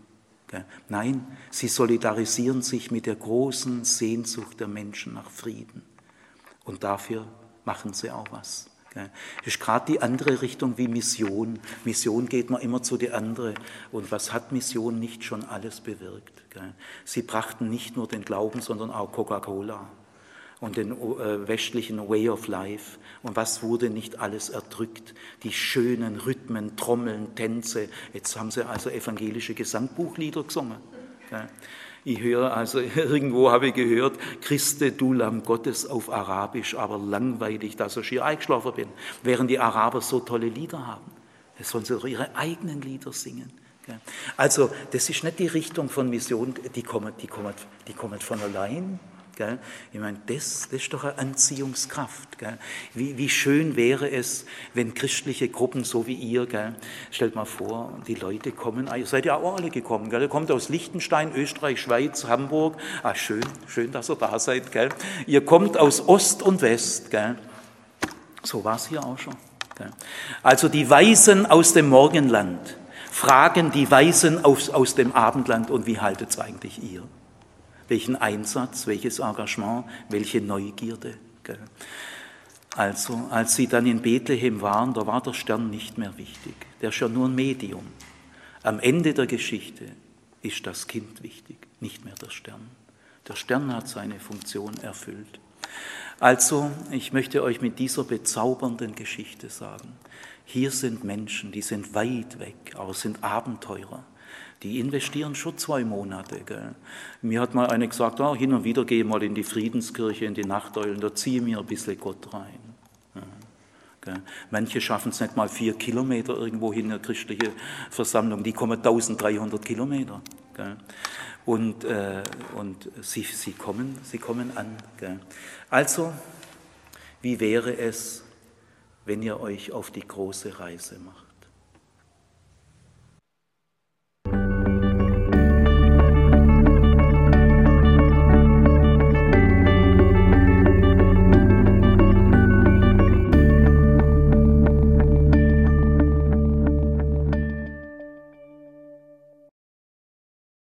Nein, sie solidarisieren sich mit der großen Sehnsucht der Menschen nach Frieden. Und dafür machen sie auch was. Das ist gerade die andere Richtung wie Mission. Mission geht man immer zu der andere. Und was hat Mission nicht schon alles bewirkt? Sie brachten nicht nur den Glauben, sondern auch Coca-Cola. Und den äh, westlichen Way of Life. Und was wurde nicht alles erdrückt? Die schönen Rhythmen, Trommeln, Tänze. Jetzt haben sie also evangelische Gesangbuchlieder gesungen. Ich höre also, irgendwo habe ich gehört, Christe, du Lamm Gottes auf Arabisch, aber langweilig, dass ich hier eingeschlafen bin, während die Araber so tolle Lieder haben. Jetzt sollen sie doch ihre eigenen Lieder singen. Also, das ist nicht die Richtung von Mission, die kommen, die kommen, die kommen von allein. Gell? Ich meine, das, das ist doch eine Anziehungskraft. Gell? Wie, wie schön wäre es, wenn christliche Gruppen so wie ihr, gell? stellt mal vor, die Leute kommen, ihr seid ja auch alle gekommen, gell? ihr kommt aus Liechtenstein, Österreich, Schweiz, Hamburg, ah, schön, schön, dass ihr da seid. Gell? Ihr kommt aus Ost und West. Gell? So war es hier auch schon. Gell? Also die Weisen aus dem Morgenland fragen die Weisen aus, aus dem Abendland und wie haltet es eigentlich ihr? Welchen Einsatz, welches Engagement, welche Neugierde. Also, als sie dann in Bethlehem waren, da war der Stern nicht mehr wichtig. Der ist ja nur ein Medium. Am Ende der Geschichte ist das Kind wichtig, nicht mehr der Stern. Der Stern hat seine Funktion erfüllt. Also, ich möchte euch mit dieser bezaubernden Geschichte sagen, hier sind Menschen, die sind weit weg, aber sind Abenteurer die investieren schon zwei Monate. Gell. Mir hat mal einer gesagt, oh, hin und wieder gehe mal in die Friedenskirche, in die Nachteulen, da ziehe mir ein bisschen Gott rein. Manche schaffen es nicht mal vier Kilometer irgendwo hin, eine christliche Versammlung, die kommen 1300 Kilometer. Und, äh, und sie, sie, kommen, sie kommen an. Also, wie wäre es, wenn ihr euch auf die große Reise macht?